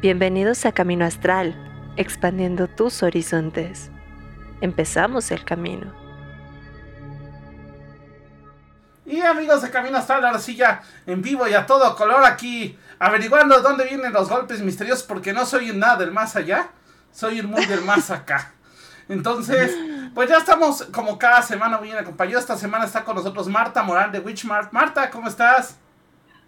Bienvenidos a Camino Astral, expandiendo tus horizontes. Empezamos el camino. Y amigos de Camino Astral, ahora sí ya en vivo y a todo color aquí, averiguando dónde vienen los golpes misteriosos, porque no soy nada del más allá, soy el muy del más acá. Entonces, pues ya estamos como cada semana bien acompañados. Esta semana está con nosotros Marta Morán de Witchmart. Marta, ¿cómo estás?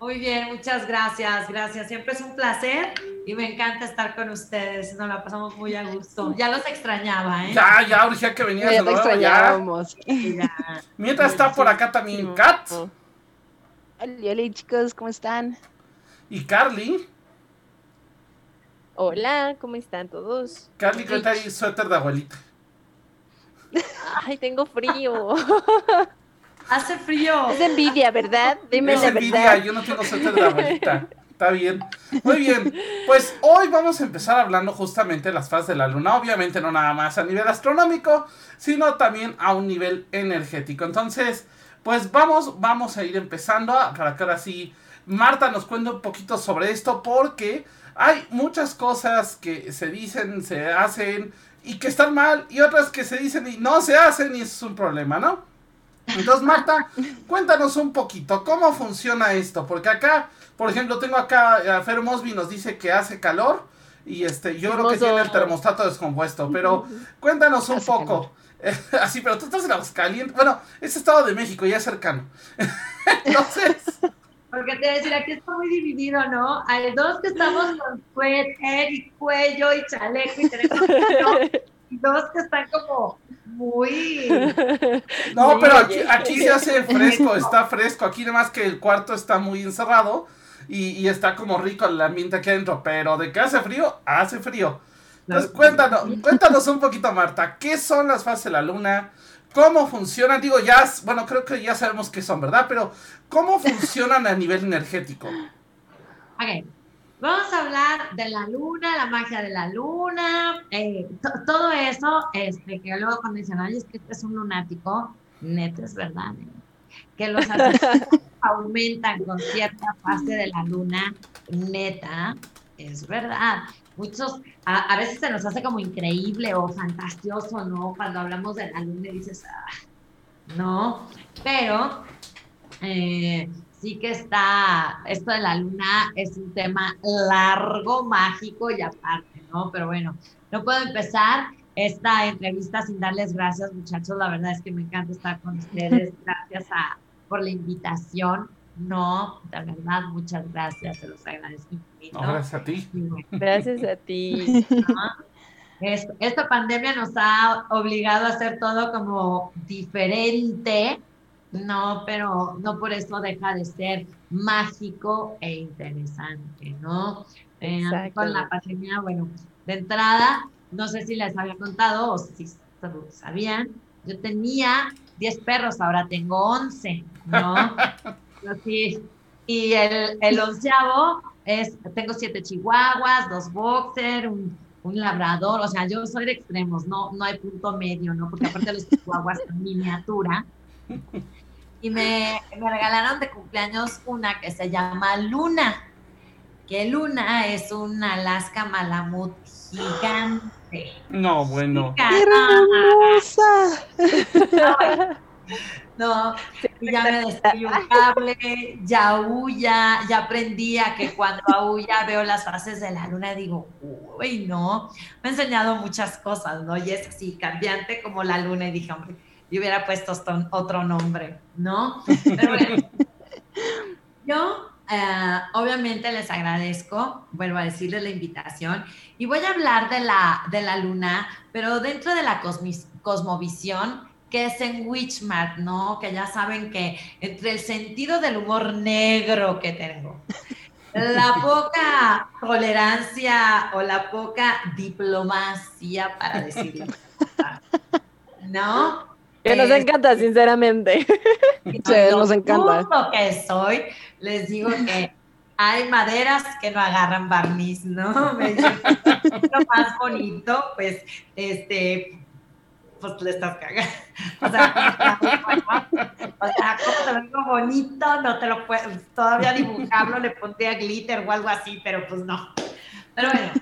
Muy bien, muchas gracias, gracias. Siempre es un placer y me encanta estar con ustedes. Nos la pasamos muy a gusto. Ya los extrañaba, ¿eh? Ya, ya, urgía que venías Ya te extrañábamos. Mientras está por acá también Kat Hola, hola, chicos, ¿cómo están? y Carly. Hola, ¿cómo están todos? Carly que trae suéter de abuelita. Ay, tengo frío. Hace frío. Es envidia, ¿verdad? Dime Es la envidia, verdad. yo no tengo suéter de abuelita. Está bien. Muy bien. Pues hoy vamos a empezar hablando justamente de las fases de la luna. Obviamente no nada más a nivel astronómico, sino también a un nivel energético. Entonces, pues vamos, vamos a ir empezando a- para que ahora sí Marta nos cuente un poquito sobre esto porque hay muchas cosas que se dicen, se hacen y que están mal y otras que se dicen y no se hacen y eso es un problema, ¿no? Entonces, Marta, cuéntanos un poquito cómo funciona esto, porque acá, por ejemplo, tengo acá a Fer Mosby nos dice que hace calor y este, yo creo que tiene el termostato descompuesto, pero cuéntanos un Hace poco. Así, pero tú estás en Aguascalientes. Bueno, es Estado de México, ya es cercano. Entonces, Porque te voy a decir, aquí está muy dividido, ¿no? Hay dos que estamos con suéter y cuello y chaleco y tenemos dos que están como muy... no, pero aquí, aquí se hace fresco, está fresco. Aquí nada más que el cuarto está muy encerrado y, y está como rico el ambiente aquí adentro, pero de que hace frío, hace frío. Entonces, cuéntanos, cuéntanos un poquito, Marta, ¿qué son las fases de la luna? ¿Cómo funcionan? Digo, ya, bueno, creo que ya sabemos qué son, ¿verdad? Pero, ¿cómo funcionan a nivel energético? Ok, vamos a hablar de la luna, la magia de la luna, eh, to- todo eso, este, que luego cuando dicen, ay, es que este es un lunático, neta es verdad, ¿eh? que los aumentan con cierta fase de la luna, neta, es verdad. Muchos, a, a veces se nos hace como increíble o fantasioso, ¿no? Cuando hablamos de la luna y dices, ah, no, pero eh, sí que está, esto de la luna es un tema largo, mágico y aparte, ¿no? Pero bueno, no puedo empezar esta entrevista sin darles gracias, muchachos. La verdad es que me encanta estar con ustedes. Gracias a, por la invitación. No, de verdad, muchas gracias, se los agradezco infinito. No, gracias a ti. Gracias a ti. esta pandemia nos ha obligado a hacer todo como diferente, no, pero no por eso deja de ser mágico e interesante, ¿no? Eh, con la pandemia, bueno, de entrada, no sé si les había contado o si sab- sabían, yo tenía 10 perros, ahora tengo 11, ¿no? Así, y el, el onceavo es, tengo siete chihuahuas, dos boxer, un, un labrador, o sea, yo soy de extremos, no, no hay punto medio, ¿no? Porque aparte los chihuahuas son miniatura. Y me, me regalaron de cumpleaños una que se llama Luna, que Luna es un Alaska Malamut gigante. No, bueno. ¡Qué hermosa! No, ya me destruyó un cable, ya aúlla, ya aprendí a que cuando aúlla veo las fases de la luna y digo, uy, no, me ha enseñado muchas cosas, ¿no? Y es así, cambiante como la luna y dije, hombre, yo hubiera puesto esto- otro nombre, ¿no? Pero bueno, yo eh, obviamente les agradezco, vuelvo a decirles la invitación y voy a hablar de la, de la luna, pero dentro de la cosmis- cosmovisión que es en Witchmart, ¿no? Que ya saben que entre el sentido del humor negro que tengo, la poca tolerancia o la poca diplomacia para decirlo, ¿no? Que nos Eh, encanta, sinceramente. Sí, lo nos encanta. bruto que soy, les digo que hay maderas que no agarran barniz, ¿no? Lo más bonito, pues, este, pues le estás cagando. O sea, o sea, como te lo digo bonito, no te lo puedo, todavía dibujarlo, le pondría glitter o algo así, pero pues no. Pero bueno,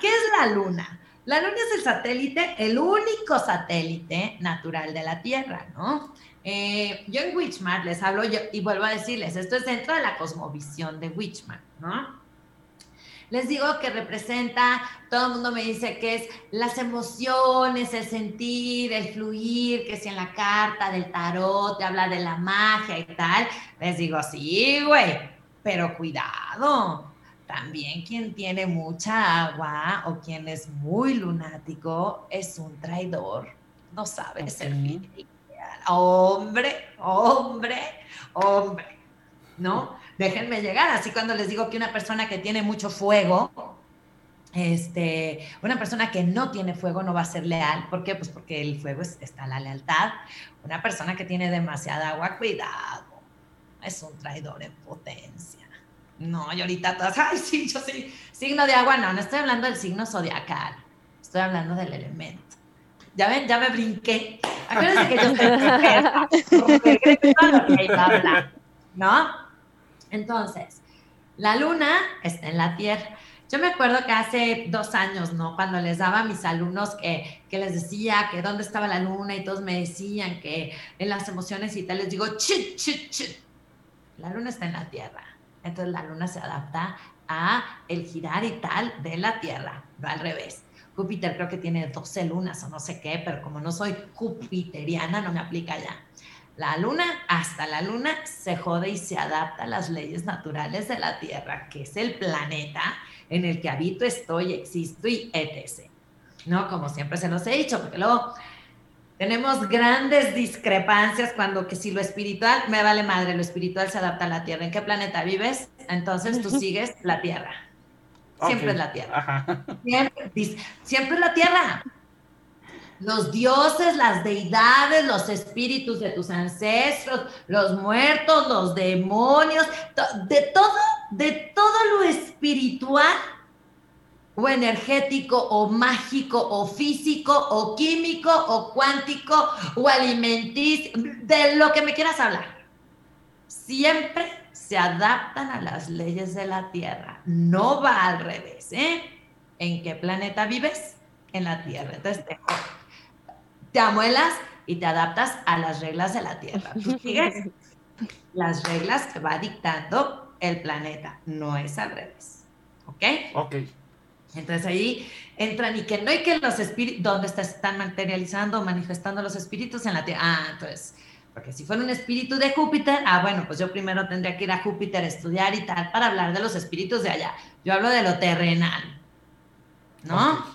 ¿qué es la luna? La luna es el satélite, el único satélite natural de la Tierra, ¿no? Eh, yo en Witchmart les hablo y vuelvo a decirles, esto es dentro de la cosmovisión de Witchmart, ¿no? Les digo que representa, todo el mundo me dice que es las emociones, el sentir, el fluir, que si en la carta del tarot te habla de la magia y tal. Les digo, sí, güey, pero cuidado. También quien tiene mucha agua o quien es muy lunático es un traidor. No sabe ser fiel. Hombre, hombre, hombre. ¿No? déjenme llegar. Así cuando les digo que una persona que tiene mucho fuego, este, una persona que no tiene fuego no va a ser leal. ¿Por qué? Pues porque el fuego está la lealtad. Una persona que tiene demasiada agua, cuidado. Es un traidor en potencia. No, y ahorita todas, ay, sí, yo soy signo de agua. No, no estoy hablando del signo zodiacal. Estoy hablando del elemento. Ya ven, ya me brinqué. Acuérdense que yo ¿no? Entonces, la luna está en la Tierra. Yo me acuerdo que hace dos años, ¿no? Cuando les daba a mis alumnos que, les decía que dónde estaba la luna y todos me decían que en las emociones y tal, les digo, chit, chit, chit. La luna está en la Tierra. Entonces la luna se adapta a el girar y tal de la Tierra, no al revés. Júpiter creo que tiene 12 lunas o no sé qué, pero como no soy jupiteriana, no me aplica ya. La luna, hasta la luna, se jode y se adapta a las leyes naturales de la Tierra, que es el planeta en el que habito, estoy, existo y etc. ¿No? Como siempre se nos he dicho, porque luego tenemos grandes discrepancias cuando que si lo espiritual, me vale madre, lo espiritual se adapta a la Tierra. ¿En qué planeta vives? Entonces tú sigues la Tierra. Siempre es la Tierra. Siempre, siempre es la Tierra los dioses, las deidades, los espíritus de tus ancestros, los muertos, los demonios, de todo, de todo lo espiritual o energético o mágico o físico o químico o cuántico o alimenticio, de lo que me quieras hablar. Siempre se adaptan a las leyes de la Tierra. No va al revés, ¿eh? ¿En qué planeta vives? En la Tierra. Entonces, te amuelas y te adaptas a las reglas de la Tierra. Tú sigues las reglas que va dictando el planeta, no es al revés. ¿Ok? Ok. Entonces ahí entran y que no hay que los espíritus, ¿dónde están materializando, manifestando los espíritus en la Tierra? Ah, entonces, porque si fuera un espíritu de Júpiter, ah, bueno, pues yo primero tendría que ir a Júpiter a estudiar y tal para hablar de los espíritus de allá. Yo hablo de lo terrenal, ¿no?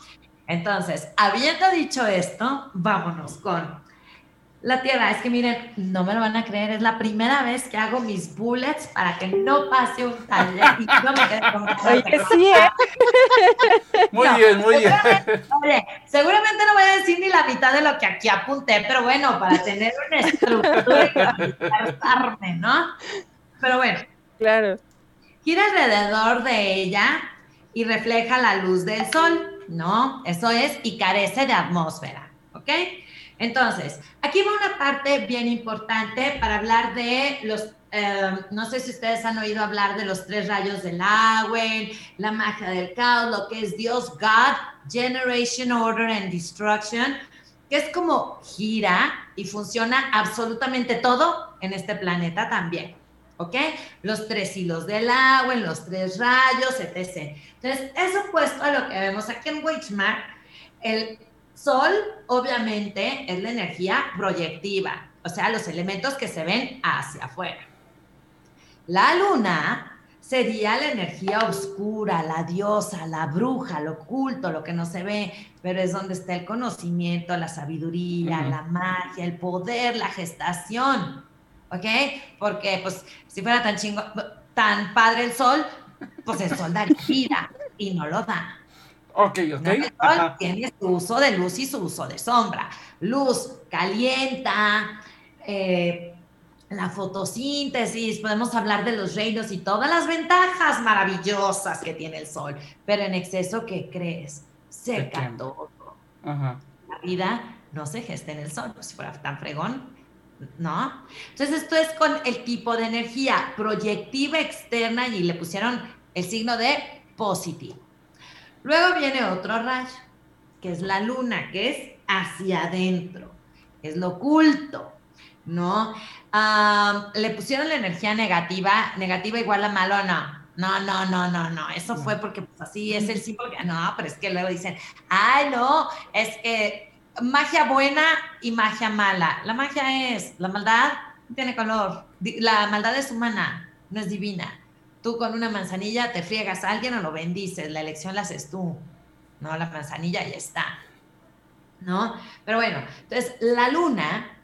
Entonces, habiendo dicho esto, vámonos con la Tierra. Es que miren, no me lo van a creer, es la primera vez que hago mis bullets para que no pase un taller y no me quede con Oye, sí, ¿eh? Muy bien, muy bien. Oye, seguramente no voy a decir ni la mitad de lo que aquí apunté, pero bueno, para tener una estructura y ¿no? Pero bueno. Claro. Gira alrededor de ella y refleja la luz del sol. ¿no? Eso es, y carece de atmósfera, ¿ok? Entonces, aquí va una parte bien importante para hablar de los, em, no sé si ustedes han oído hablar de los tres rayos del agua, la magia del caos, lo que es Dios, God, Generation, Order and Destruction, que es como gira y funciona absolutamente todo en este planeta también. ¿ok? Los tres hilos del agua, los tres rayos, etc. Entonces, eso puesto a lo que vemos aquí en Weichmark, el sol obviamente es la energía proyectiva, o sea, los elementos que se ven hacia afuera. La luna sería la energía oscura, la diosa, la bruja, lo oculto, lo que no se ve, pero es donde está el conocimiento, la sabiduría, la magia, el poder, la gestación. ¿ok? Porque, pues, si fuera tan chingo, tan padre el sol, pues el sol daría vida y no lo da. Ok, ok. El sol tiene su uso de luz y su uso de sombra. Luz calienta, eh, la fotosíntesis, podemos hablar de los reinos y todas las ventajas maravillosas que tiene el sol, pero en exceso, ¿qué crees? Seca todo. La vida no se gesta en el sol, pues si fuera tan fregón, ¿no? Entonces esto es con el tipo de energía proyectiva externa y le pusieron el signo de positivo. Luego viene otro rayo, que es la luna, que es hacia adentro, es lo oculto, ¿no? Ah, le pusieron la energía negativa, negativa igual a malo, no. No, no, no, no, no. Eso fue porque pues, así es el símbolo. No, pero es que luego dicen, ay, no, es que magia buena y magia mala. La magia es, la maldad tiene color. La maldad es humana, no es divina. Tú con una manzanilla te friegas a alguien o lo bendices. La elección la haces tú. No, la manzanilla ya está. ¿No? Pero bueno, entonces la luna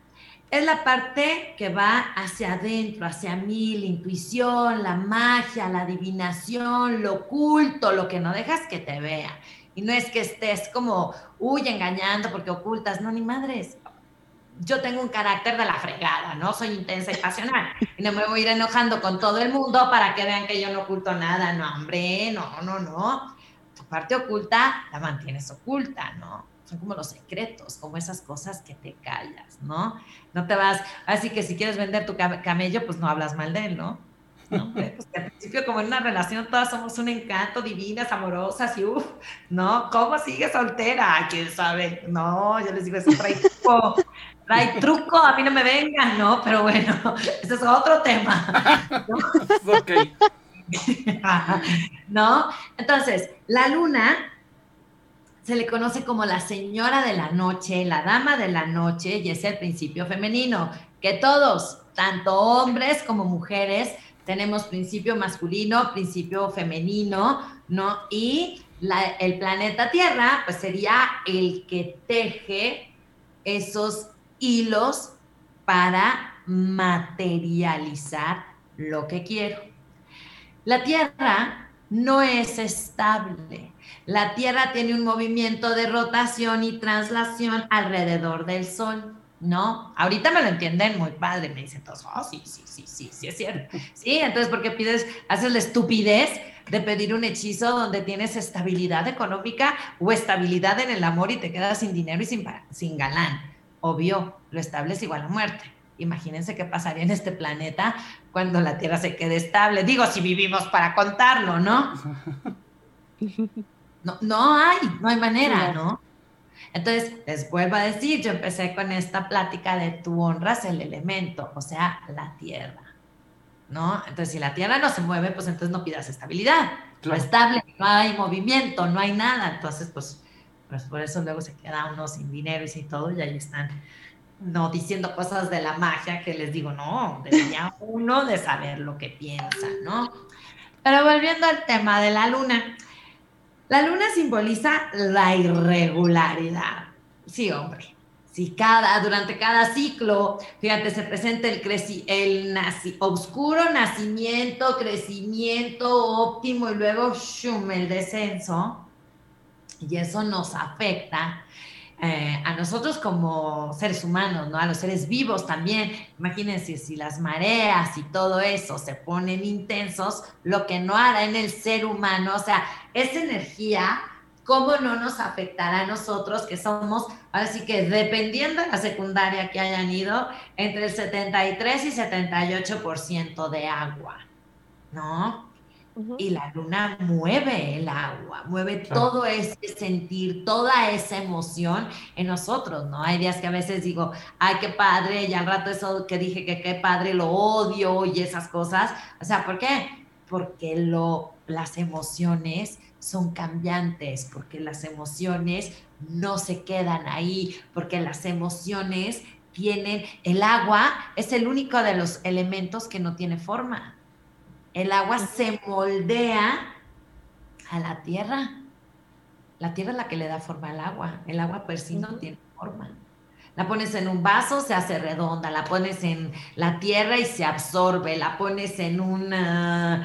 es la parte que va hacia adentro, hacia mí, la intuición, la magia, la adivinación, lo oculto, lo que no dejas que te vea. Y no es que estés como, uy, engañando porque ocultas, no, ni madres. Yo tengo un carácter de la fregada, ¿no? Soy intensa y pasional. Y no me voy a ir enojando con todo el mundo para que vean que yo no oculto nada. No, hombre, no, no, no. Tu parte oculta la mantienes oculta, ¿no? Son como los secretos, como esas cosas que te callas, ¿no? No te vas, así que si quieres vender tu cam- camello, pues no hablas mal de él, ¿no? No, pues al principio como en una relación todas somos un encanto, divinas, amorosas y uff, ¿no? ¿Cómo sigue soltera? ¿Quién sabe? No, yo les digo, trae truco, trae truco, a mí no me vengan, ¿no? Pero bueno, ese es otro tema. ok. ¿No? Entonces, la luna se le conoce como la señora de la noche, la dama de la noche, y es el principio femenino, que todos, tanto hombres como mujeres, tenemos principio masculino, principio femenino, ¿no? Y la- el planeta Tierra, pues sería el que teje esos hilos para materializar lo que quiero. La Tierra no es estable. La Tierra tiene un movimiento de rotación y traslación alrededor del Sol, ¿no? Ahorita me lo entienden muy padre, me dicen todos, oh, sí, sí, sí, sí, sí, es cierto. Sí, entonces, ¿por qué pides, haces la estupidez de pedir un hechizo donde tienes estabilidad económica o estabilidad en el amor y te quedas sin dinero y sin, sin galán? Obvio, lo estable es igual a muerte. Imagínense qué pasaría en este planeta cuando la Tierra se quede estable. Digo, si vivimos para contarlo, ¿no? No, no hay, no hay manera, ¿no? Entonces, les vuelvo a decir, yo empecé con esta plática de tú honras el elemento, o sea, la Tierra, ¿no? Entonces, si la Tierra no se mueve, pues entonces no pidas estabilidad. Lo Claro. estable, no hay movimiento, no hay nada. Entonces, pues, pues por eso luego se queda uno sin dinero y sin todo, y ahí están no diciendo cosas de la magia que les digo, no, debería uno de saber lo que piensa, ¿no? Pero volviendo al tema de la luna, la luna simboliza la irregularidad. Sí, hombre. Si cada, durante cada ciclo, fíjate, se presenta el, creci el naci oscuro nacimiento, crecimiento óptimo y luego shum, el descenso. Y eso nos afecta eh, a nosotros como seres humanos, ¿no? A los seres vivos también. Imagínense si las mareas y todo eso se ponen intensos, lo que no hará en el ser humano, o sea, esa energía, ¿cómo no nos afectará a nosotros que somos, así que dependiendo de la secundaria que hayan ido, entre el 73 y 78% de agua, ¿no? Y la luna mueve el agua, mueve todo ese sentir, toda esa emoción en nosotros, ¿no? Hay días que a veces digo, ay, qué padre, y al rato eso que dije que qué padre, lo odio y esas cosas. O sea, ¿por qué? Porque lo, las emociones son cambiantes, porque las emociones no se quedan ahí, porque las emociones tienen, el agua es el único de los elementos que no tiene forma. El agua se moldea a la tierra. La tierra es la que le da forma al agua. El agua per sí no tiene forma. La pones en un vaso, se hace redonda. La pones en la tierra y se absorbe. La pones en un ah,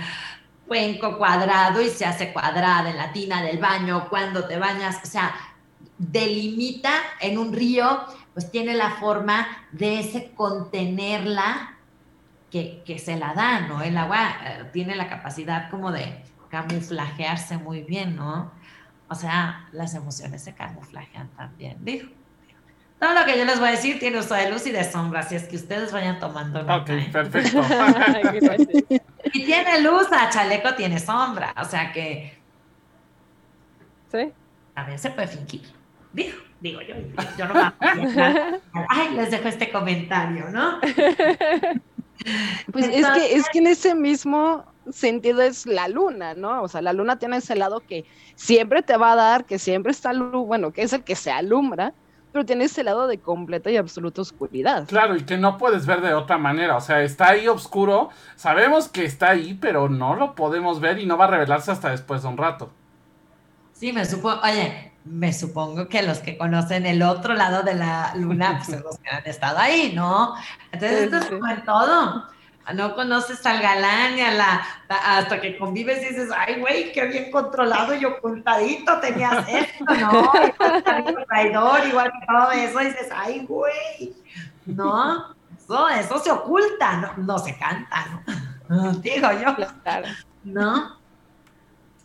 cuenco cuadrado y se hace cuadrada en la tina del baño cuando te bañas. O sea, delimita en un río, pues tiene la forma de ese contenerla que, que se la da, ¿no? El agua eh, tiene la capacidad como de camuflajearse muy bien, ¿no? O sea, las emociones se camuflajean también, dijo. Todo lo que yo les voy a decir tiene uso de luz y de sombra, así es que ustedes vayan tomando nota. Ok, ¿eh? perfecto. Y tiene luz, a chaleco tiene sombra, o sea que Sí. A ver, se puede fingir. Digo, digo yo, yo no me acuerdo. Ay, les dejo este comentario, ¿no? Pues es que, es que en ese mismo sentido es la luna, ¿no? O sea, la luna tiene ese lado que siempre te va a dar, que siempre está, alu- bueno, que es el que se alumbra, pero tiene ese lado de completa y absoluta oscuridad. Claro, y que no puedes ver de otra manera. O sea, está ahí oscuro. Sabemos que está ahí, pero no lo podemos ver y no va a revelarse hasta después de un rato. Sí, me supongo, oye, me supongo que los que conocen el otro lado de la luna, pues son los que han estado ahí, ¿no? Entonces, esto es como en todo. No conoces al galán ni a la, hasta que convives y dices, ay, güey, qué bien controlado y ocultadito tenías esto, ¿no? Igual traidor, igual que todo eso, y dices, ay, güey, ¿no? Eso, eso se oculta, no, no se canta, ¿no? Digo yo. Claro. ¿no?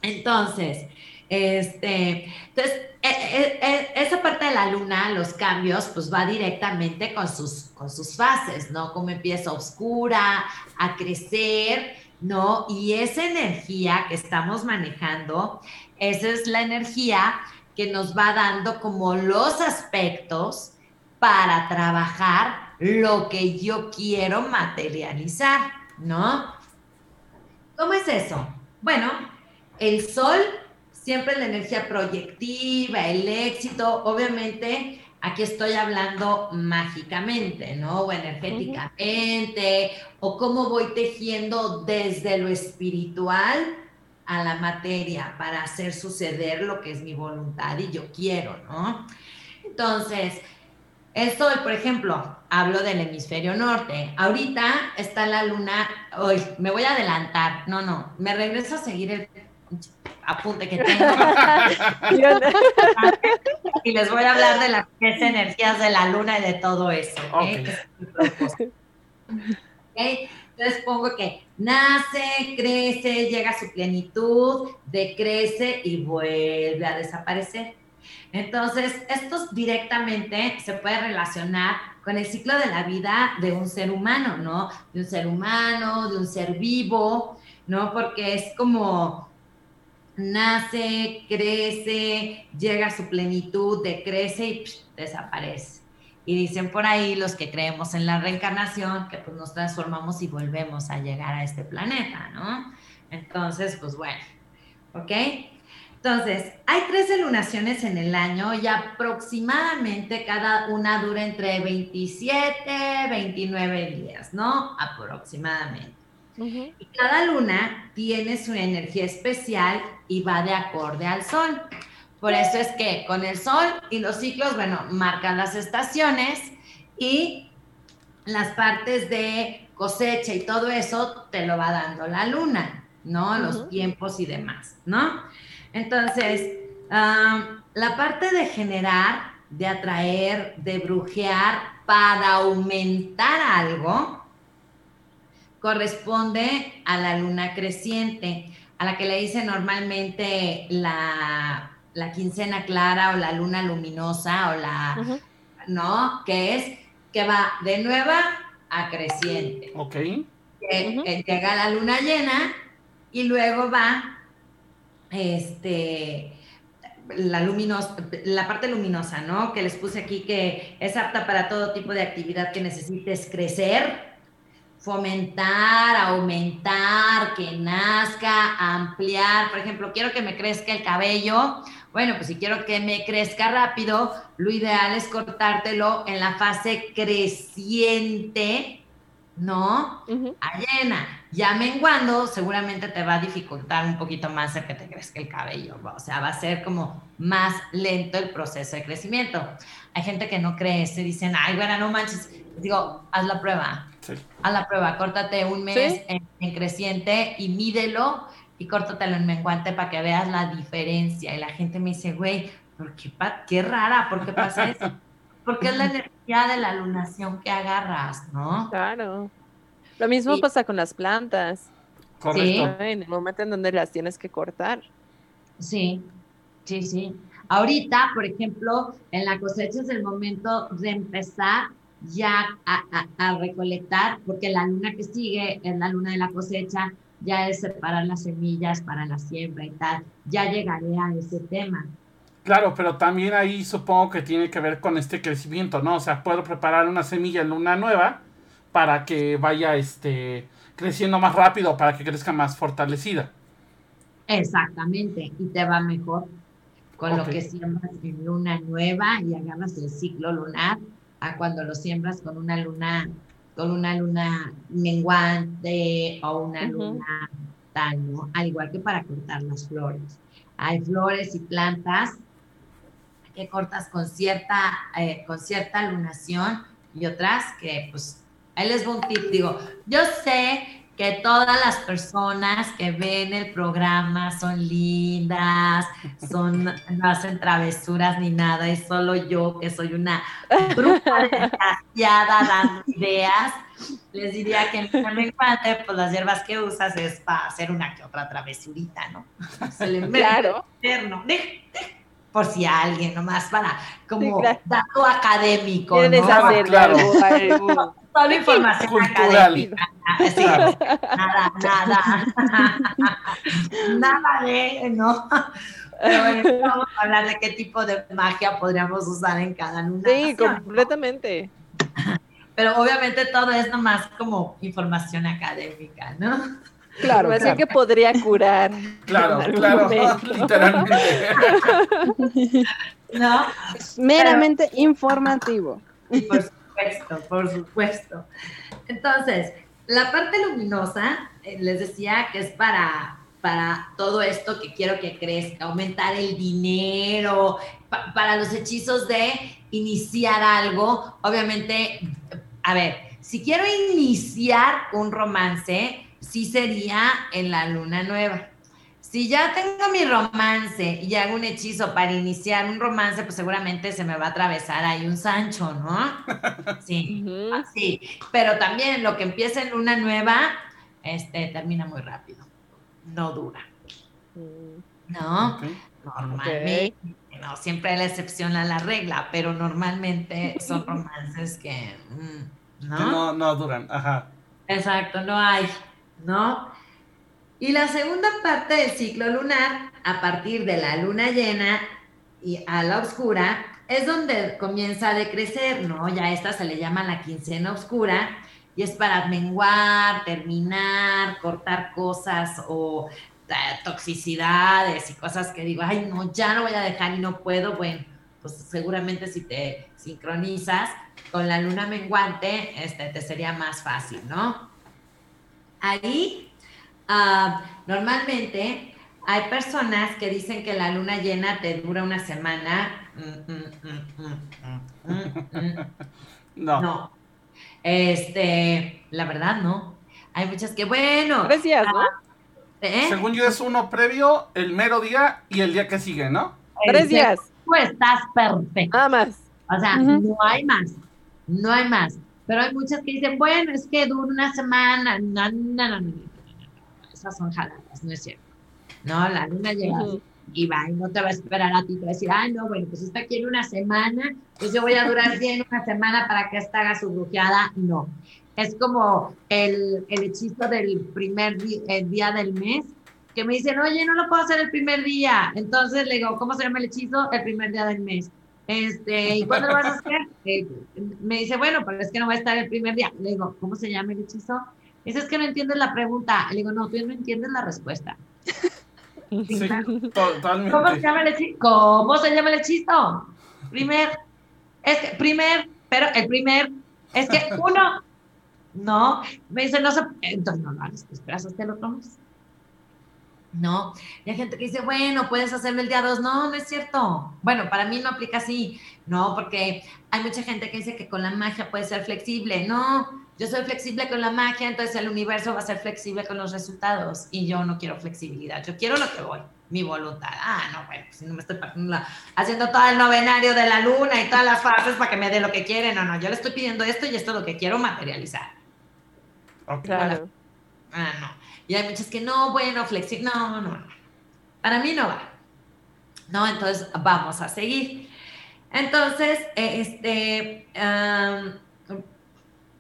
Entonces, este, entonces, e- e- e- esa parte de la luna, los cambios, pues va directamente con sus, con sus fases, ¿no? Como empieza oscura, a crecer, ¿no? Y esa energía que estamos manejando, esa es la energía que nos va dando como los aspectos para trabajar lo que yo quiero materializar, ¿no? ¿Cómo es eso? Bueno, el sol siempre la energía proyectiva, el éxito, obviamente aquí estoy hablando mágicamente, ¿no? O energéticamente, o cómo voy tejiendo desde lo espiritual a la materia para hacer suceder lo que es mi voluntad y yo quiero, ¿no? Entonces, sol, por ejemplo, hablo del hemisferio norte. Ahorita está la luna. Hoy me voy a adelantar. No, no. Me regreso a seguir el apunte que tengo y les voy a hablar de las tres energías de la luna y de todo eso. ¿ok? Ok. Ese es mi propósito. ¿Ok? Entonces pongo que nace, crece, llega a su plenitud, decrece y vuelve a desaparecer. Entonces, esto directamente se puede relacionar con el ciclo de la vida de un ser humano, ¿no? De un ser humano, de un ser vivo, ¿no? Porque es como nace, crece, llega a su plenitud, decrece y desaparece. Y dicen por ahí los que creemos en la reencarnación que pues nos transformamos y volvemos a llegar a este planeta, ¿no? Entonces, pues bueno, ¿ok? Entonces, hay 13 lunaciones en el año y aproximadamente cada una dura entre 27, 29 días, ¿no? Aproximadamente. Y cada luna tiene su energía especial y va de acorde al sol. Por eso es que con el sol y los ciclos, bueno, marcan las estaciones y las partes de cosecha y todo eso te lo va dando la luna, ¿no? Los tiempos y demás, ¿no? Entonces, la parte de generar, de atraer, de brujear para aumentar algo, corresponde a la luna creciente, a la que le dice normalmente la, la quincena clara o la luna luminosa o la. ¿no? Que es que va de nueva a creciente. Ok. Que llega la luna llena y luego va este la luminosa, la parte luminosa, ¿no? Que les puse aquí que es apta para todo tipo de actividad que necesites crecer, fomentar, aumentar, que nazca, ampliar. Por ejemplo, quiero que me crezca el cabello. Bueno, pues si quiero que me crezca rápido, lo ideal es cortártelo en la fase creciente, ¿no? Ujú. a llena. Ya menguando, seguramente te va a dificultar un poquito más el que te crezca el cabello. O sea, va a ser como más lento el proceso de crecimiento. Hay gente que no crece, dicen, ay, bueno, no manches. Digo, haz la prueba. Sí. Haz la prueba, córtate un mes Sí. en, en creciente y mídelo y córtatelo en menguante para que veas la diferencia. Y la gente me dice, güey, ¿por qué, pa- qué rara, ¿por qué pasa eso? Porque es la energía de la lunación que agarras, ¿no? Claro. Lo mismo Sí. pasa con las plantas. Correcto. En el momento en donde las tienes que cortar. Sí, sí, sí. Ahorita, por ejemplo, en la cosecha es el momento de empezar ya a, a- a recolectar, porque la luna que sigue es la luna de la cosecha ya es separar las semillas para la siembra y tal. Ya llegaré a ese tema. Claro, pero también ahí supongo que tiene que ver con este crecimiento, ¿no? O sea, puedo preparar una semilla en luna nueva para que vaya este creciendo más rápido, para que crezca más fortalecida. Exactamente, y te va mejor con lo que siembras en luna nueva y agarras el ciclo lunar a cuando lo siembras con una luna, con una luna menguante o una Ujú. luna tal, ¿no? Al igual que para cortar las flores. Hay flores y plantas que cortas con cierta, eh, con cierta lunación y otras que, pues, ahí les va un tip, digo, yo sé que todas las personas que ven el programa son lindas, son, no hacen travesuras ni nada, es solo yo que soy una bruja desgraciada dando ideas. Les diría que en el menguante, pues las hierbas que usas es para hacer una que otra travesurita, ¿no? Se le Claro. interno, de- de- por si a alguien, nomás para como Sí, claro. dato académico, ¿no? hacer claro. algo. Solo información Cultural. académica. Sí, Claro. nada, nada. nada de, ¿no? Pero bueno, vamos a hablar de qué tipo de magia podríamos usar en cada luna. Sí, completamente. Pero obviamente todo es nomás como información académica, ¿no? Claro, Así claro. que podría curar. Claro, claro, momento. literalmente. ¿No? Es meramente informativo. Por supuesto, por supuesto. Entonces, la parte luminosa, eh, les decía que es para, para todo esto que quiero que crezca, aumentar el dinero, pa- para los hechizos de iniciar algo. Obviamente, a ver, si quiero iniciar un romance, sí sería en la luna nueva. Si ya tengo mi romance y hago un hechizo para iniciar un romance, pues seguramente se me va a atravesar ahí un Sancho, ¿no? Sí, sí. Pero también lo que empieza en luna nueva, este, termina muy rápido. No dura, ¿no? Normalmente, no siempre hay la excepción a la regla, pero normalmente son romances que, mm, Que ¿no? no, no duran, ajá. Exacto, no hay, ¿no? Y la segunda parte del ciclo lunar, a partir de la luna llena y a la oscura, es donde comienza a decrecer, ¿no? Ya esta se le llama la quincena oscura y es para menguar, terminar, cortar cosas o eh, toxicidades y cosas que digo, ay, no, ya no voy a dejar y no puedo. Bueno, pues seguramente si te sincronizas con la luna menguante, este, te sería más fácil, ¿no? Ahí, ah, normalmente hay personas que dicen que la luna llena te dura una semana. Mm, mm, mm, mm, mm, mm, mm. No. No. Este, la verdad, no. Hay muchas que, bueno, Tres días, ¿no? ¿eh? Según yo es uno previo, el mero día y el día que sigue, ¿no? Tres días. Tú estás perfecto. Nada más. O sea, no hay más, no hay más. Pero hay muchas que dicen, bueno, es que dura una semana. No, no, no, no, no, no, no. Esas son jaladas, no es cierto. No, la luna llega y va y no te va a esperar a ti, te va a decir, ay, no, bueno, pues esta quiere una semana, pues yo voy a durar bien una semana para que esta haga su brujeada. No. Es como el, el hechizo del primer el día del mes, que me dicen, oye, no lo puedo hacer el primer día. Entonces le digo, ¿cómo se llama el hechizo? El primer día del mes. Este, ¿y cuándo lo vas a hacer? Eh, me dice, bueno, pero es que no va a estar el primer día. Le digo, ¿cómo se llama el hechizo? Dice, es que no entiendes la pregunta. Le digo, no, tú no entiendes la respuesta. Sí, ¿Cómo se llama el hechizo? ¿Cómo se llama el hechizo? Primer, es que, primer, pero el primer, es que uno, no, me dice, no se, entonces no lo hagas, te esperas hasta el otro mes. No, y hay gente que dice, bueno, puedes hacerlo el día 2. No, no es cierto. Bueno, para mí no aplica así. No, porque hay mucha gente que dice que con la magia puede ser flexible. No, yo soy flexible con la magia, entonces el universo va a ser flexible con los resultados. Y yo no quiero flexibilidad, yo quiero lo que voy, mi voluntad. Ah, no, bueno, pues si no me estoy partiendo la- haciendo todo el novenario de la luna y todas las fases para que me dé lo que quiere. No, no, yo le estoy pidiendo esto y esto es lo que quiero materializar. Ok. Claro. Ah, no. Y hay muchas que no, bueno, flexible. No, no. Para mí no va. No, entonces vamos a seguir. Entonces, este,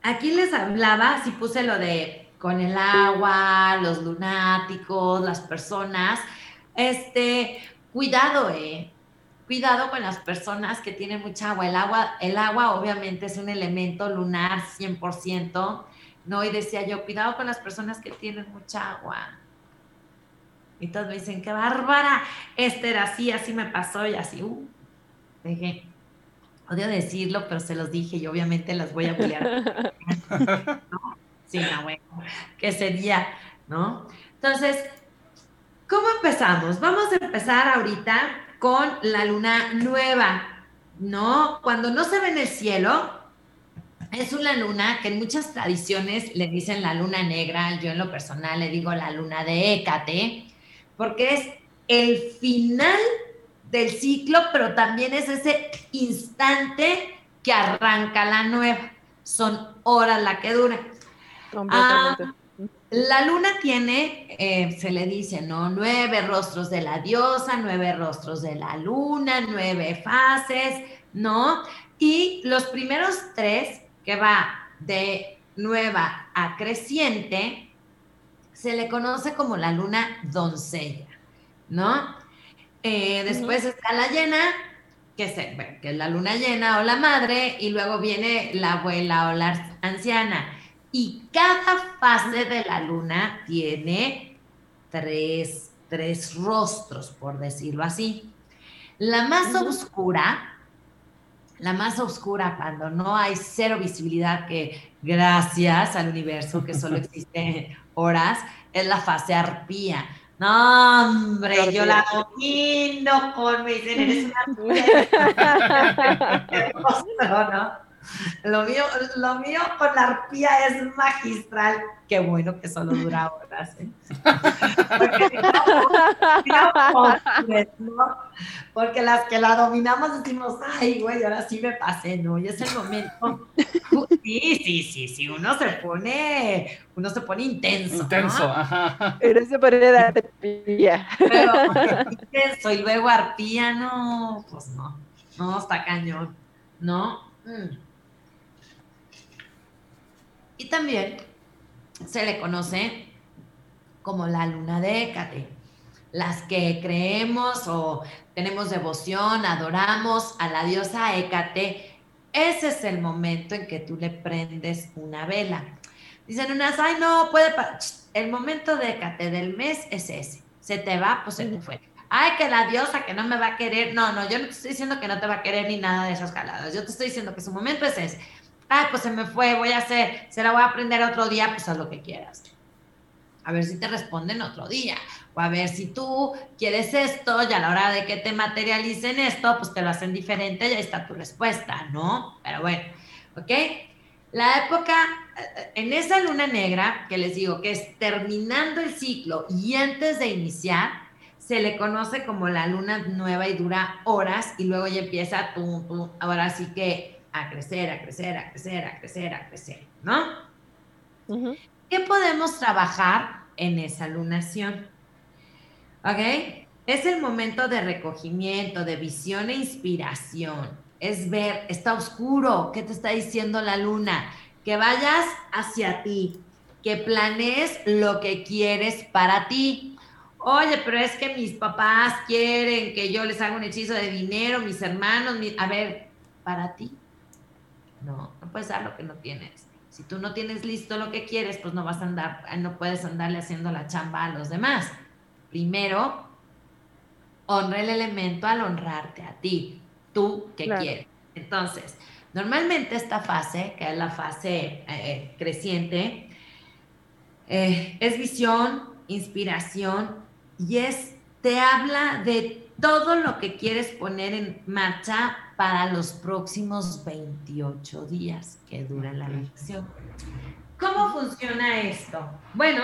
aquí les hablaba, si puse lo de con el agua, los lunáticos, las personas. Este, cuidado, eh. Cuidado con las personas que tienen mucha agua. El agua, el agua obviamente es un elemento lunar 100%, ¿no? Y decía yo, cuidado con las personas que tienen mucha agua. Y todos me dicen, qué bárbara, este era así, así me pasó y así, uh. Dije, odio decirlo, pero se los dije y obviamente las voy a bullear. ¿no? Sí, no, bueno, ¿qué sería? ¿No? Entonces, ¿cómo empezamos? Vamos a empezar ahorita con la luna nueva, ¿no? Cuando no se ve en el cielo, es una luna que en muchas tradiciones le dicen la luna negra, yo en lo personal le digo la luna de Hécate, porque es el final del ciclo, pero también es ese instante que arranca la nueva. Son horas la que dura. Ah, la luna tiene, eh, se le dice, ¿no? Nueve rostros de la diosa, nueve rostros de la luna, nueve fases, ¿no? Y los primeros tres, que va de nueva a creciente, se le conoce como la luna doncella, ¿no? Eh, después está la llena, que, bueno, que es la luna llena o la madre, y luego viene la abuela o la anciana. Y cada fase de la luna tiene tres, tres rostros, por decirlo así. La más oscura, la más oscura cuando no hay cero visibilidad, que gracias al universo que solo existe horas, es la fase arpía. No, hombre, yo la domino con mis eres una ¿no? Lo mío, lo mío con la arpía es magistral. Qué bueno que solo dura horas. ¿eh? Porque, ¿no? Porque las que la dominamos decimos, ay, güey, ahora sí me pasé, ¿no? Y es el momento. Sí, sí, sí, sí, uno se pone, uno se pone intenso. Intenso, ¿no? ajá. Eres de poner de arpía. Pero intenso y luego arpía, no, pues no, no, está cañón, ¿no? Mm. Y también se le conoce como la luna de Hécate. Las que creemos o tenemos devoción, adoramos a la diosa Hécate, ese es el momento en que tú le prendes una vela. Dicen unas, ay, no, puede. pa-". El momento de Hécate del mes es ese. Se te va, pues se te fue. Ay, que la diosa que no me va a querer. No, no, yo no te estoy diciendo que no te va a querer ni nada de esas jaladas. Yo te estoy diciendo que su momento es ese. Ay, pues se me fue, voy a hacer, se la voy a aprender otro día, pues haz lo que quieras. A ver si te responden otro día. O a ver si tú quieres esto y a la hora de que te materialicen esto, pues te lo hacen diferente y ahí está tu respuesta, ¿no? Pero bueno, ¿ok? La época, eh, en esa luna negra, que les digo que es terminando el ciclo y antes de iniciar, se le conoce como la luna nueva y dura horas y luego ya empieza, tum, ahora sí que a crecer, a crecer, a crecer, a crecer, a crecer, ¿no? ¿Qué podemos trabajar en esa lunación? ¿Ok? Es el momento de recogimiento, de visión e inspiración. Es ver, está oscuro, ¿qué te está diciendo la luna? Que vayas hacia ti, que planees lo que quieres para ti. Oye, pero es que mis papás quieren que yo les haga un hechizo de dinero, mis hermanos, a ver, para ti. No, no puedes dar lo que no tienes. Si tú no tienes listo lo que quieres, pues no vas a andar, no puedes andarle haciendo la chamba a los demás. Primero, honra el elemento al honrarte a ti. ¿Tú qué Claro. quieres? Entonces, normalmente esta fase, que es la fase eh, creciente, eh, es visión, inspiración y es, te habla de todo lo que quieres poner en marcha para los próximos 28 días que dura la lección. ¿Cómo funciona esto? Bueno,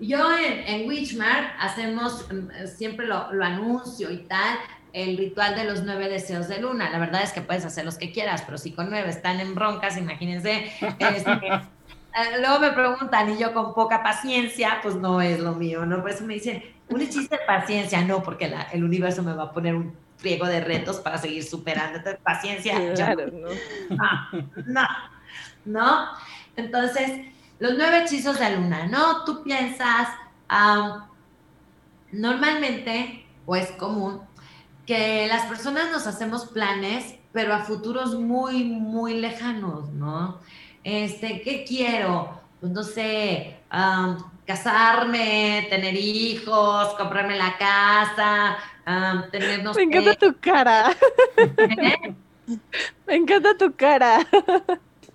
yo en, en Witchmart hacemos, mm, siempre lo, lo anuncio y tal, el ritual de los nueve deseos de luna. La verdad es que puedes hacer los que quieras, pero si con nueve están en broncas, imagínense. este, eh, luego me preguntan y yo con poca paciencia, pues no es lo mío, ¿no? Por eso me dicen, un hechizo de paciencia, no, porque la- el universo me va a poner un pliego de retos para seguir superando. Entonces, paciencia, Claro, ¿no? no, no, ¿no? Entonces, los nueve hechizos de luna, ¿no? Tú piensas, normalmente, o es común, que las personas nos hacemos planes, pero a futuros muy, muy lejanos, ¿no? Este, ¿qué quiero? Pues no sé, casarme, tener hijos, comprarme la casa, no Me encanta tu cara. ¿eh? Me encanta tu cara.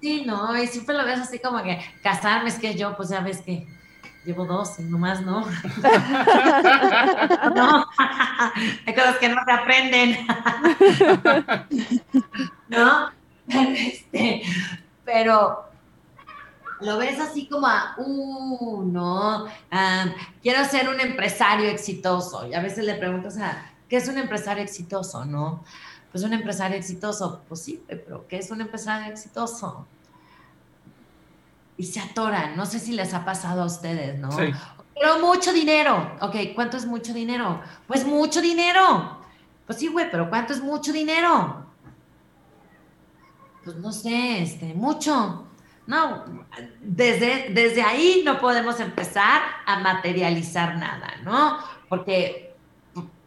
Sí, no, y siempre lo ves así como que casarme, es que yo, pues ya ves que llevo dos y nomás no. no, hay cosas que no se aprenden. ¿No? Este, pero lo ves así como a, uh, no, quiero ser un empresario exitoso. Y a veces le preguntas a, ¿qué es un empresario exitoso? ¿No? Pues un empresario exitoso, pues sí, pero ¿qué es un empresario exitoso? Y se atoran, no sé si les ha pasado a ustedes, ¿no? Sí. Pero mucho dinero. Ok, ¿cuánto es mucho dinero? Pues mucho dinero. Pues sí, güey, pero ¿cuánto es mucho dinero? Pues no sé, este, mucho. No, desde, desde ahí no podemos empezar a materializar nada, ¿no? Porque,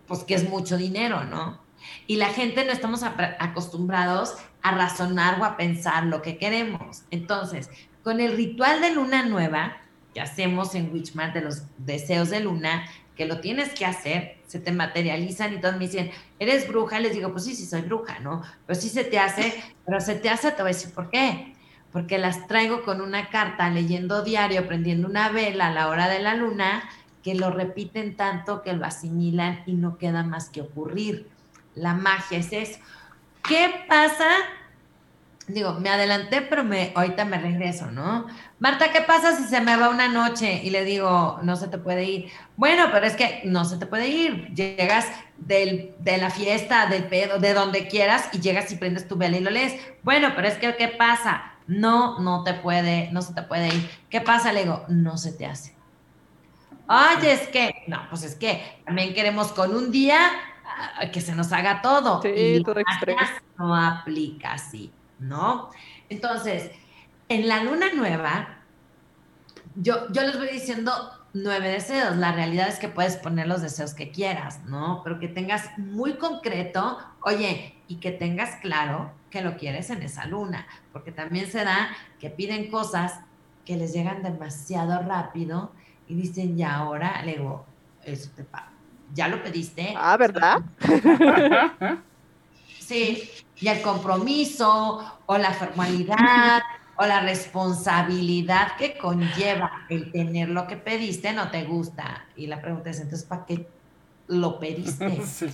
pues que es mucho dinero, ¿no? Y la gente no estamos acostumbrados a razonar o a pensar lo que queremos. Entonces, con el ritual de luna nueva que hacemos en Witchmart de los deseos de luna, que lo tienes que hacer, se te materializan y todos me dicen, ¿eres bruja? Les digo, pues sí, sí soy bruja, ¿no? Pero sí se te hace, pero se te hace, te voy a decir por qué. Porque las traigo con una carta, leyendo diario, prendiendo una vela a la hora de la luna, que lo repiten tanto que lo asimilan y no queda más que ocurrir. La magia es eso. ¿Qué pasa? Digo, me adelanté, pero me, ahorita me regreso, ¿no? Marta, ¿qué pasa si se me va una noche? Y le digo, no se te puede ir. Bueno, pero es que no se te puede ir. Llegas del, de la fiesta, del pedo, de donde quieras, y llegas y prendes tu vela y lo lees. Bueno, pero es que, ¿qué pasa? No, no te puede, no se te puede ir. ¿Qué pasa? Le digo, no se te hace. Oye, es que, no, pues es que también queremos con un día ah, que se nos haga todo. Sí, y todo no aplica así, ¿no? Entonces, en la luna nueva, yo, yo les voy diciendo nueve deseos. La realidad es que puedes poner los deseos que quieras, ¿no? Pero que tengas muy concreto, oye, y que tengas claro que lo quieres en esa luna, porque también se da que piden cosas que les llegan demasiado rápido y dicen, ya ahora, le digo, eso te pa- ¿Ya lo pediste? Ah, ¿verdad? Sí, y el compromiso o la formalidad o la responsabilidad que conlleva el tener lo que pediste no te gusta. Y la pregunta es, entonces, ¿para qué lo pediste? Sí.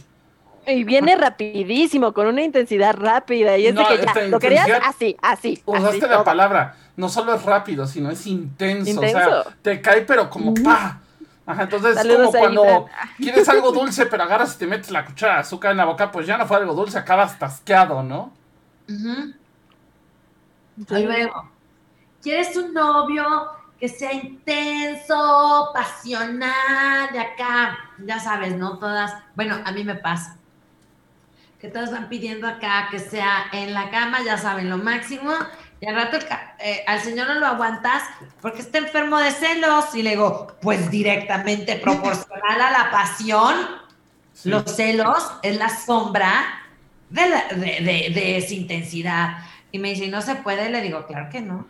Y viene rapidísimo, con una intensidad rápida. Y es No, de que ya, lo querías así, así. Usaste así la todo. palabra. No solo es rápido, sino es intenso. O sea, te cae, pero como pa. Ajá, entonces es como a cuando Fran. quieres algo dulce, pero agarras y te metes la cuchara de azúcar en la boca, pues ya no fue algo dulce, acabas tasqueado, ¿no? Ujú. Y luego, ¿quieres un novio que sea intenso, pasional, de acá? Ya sabes, ¿no? Todas, bueno, a mí me pasa. Que todas van pidiendo acá que sea en la cama, ya saben, lo máximo. Y al rato el eh, al señor no lo aguantas porque está enfermo de celos. Y le digo, pues directamente proporcional a la pasión. Sí. Los celos es la sombra de, la- de, de- de esa intensidad. Y me dice, ¿y no se puede? Le digo, claro que no.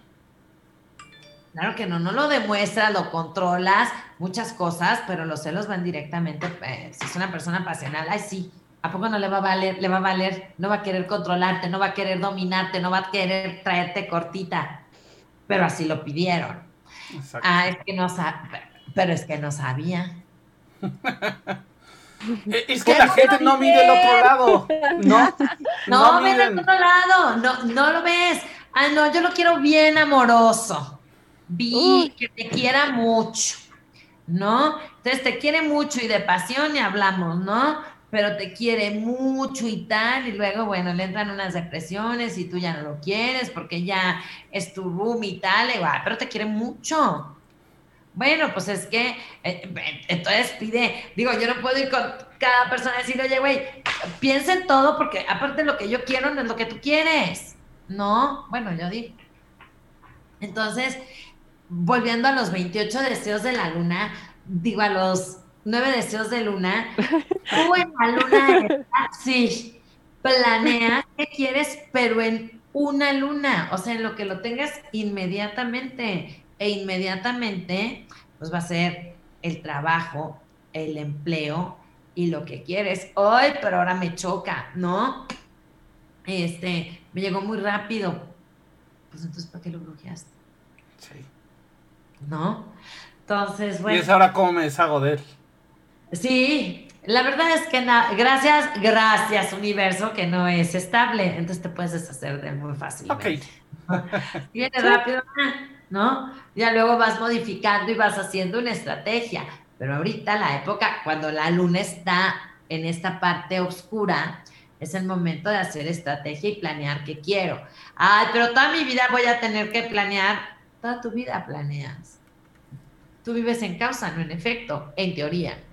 Claro que no, no lo demuestras, lo controlas, muchas cosas, pero los celos van directamente, eh, si es una persona pasional, ay sí, ¿a poco no le va a valer? Le va a valer, no va a querer controlarte, no va a querer dominarte, no va a querer traerte cortita. Pero así lo pidieron. Exacto. Ah, es que no sabía, pero es que no sabía. Eh, Es que la gente no mide el otro lado. No, No, al miden. otro lado, no, no lo ves. Ah, no, yo lo quiero bien amoroso. Vi que te quiera mucho, ¿no? Entonces te quiere mucho y de pasión y hablamos, ¿no? Pero te quiere mucho y tal, y luego, bueno, le entran unas depresiones y tú ya no lo quieres porque ya es tu room y tal, y, "Ah, pero te quiere mucho. Bueno, pues es que, eh, eh, entonces pide, digo, yo no puedo ir con cada persona y decir, oye, güey, piensa en todo porque aparte lo que yo quiero no es lo que tú quieres. No, bueno, yo digo. Entonces, volviendo a los 28 deseos de la luna, digo a los nueve deseos de luna, tú en la luna, sí, planea qué quieres, pero en una luna, o sea, en lo que lo tengas inmediatamente, e inmediatamente, pues va a ser el trabajo, el empleo y lo que quieres. Hoy, pero ahora me choca, ¿no? Este, me llegó muy rápido. Pues entonces, ¿para qué lo brujeaste? Sí. ¿No? Entonces, Y bueno. es ahora cómo me deshago de él. Sí, la verdad es que gracias, gracias universo que no es estable, entonces te puedes deshacer de él muy Ok. fácilmente. Viene rápido, ¿no? Ya luego vas modificando y vas haciendo una estrategia, pero ahorita la época, cuando la luna está en esta parte oscura, es el momento de hacer estrategia y planear qué quiero. Ay, pero toda mi vida voy a tener que planear, toda tu vida planeas. Tú vives en causa, no en efecto, en teoría.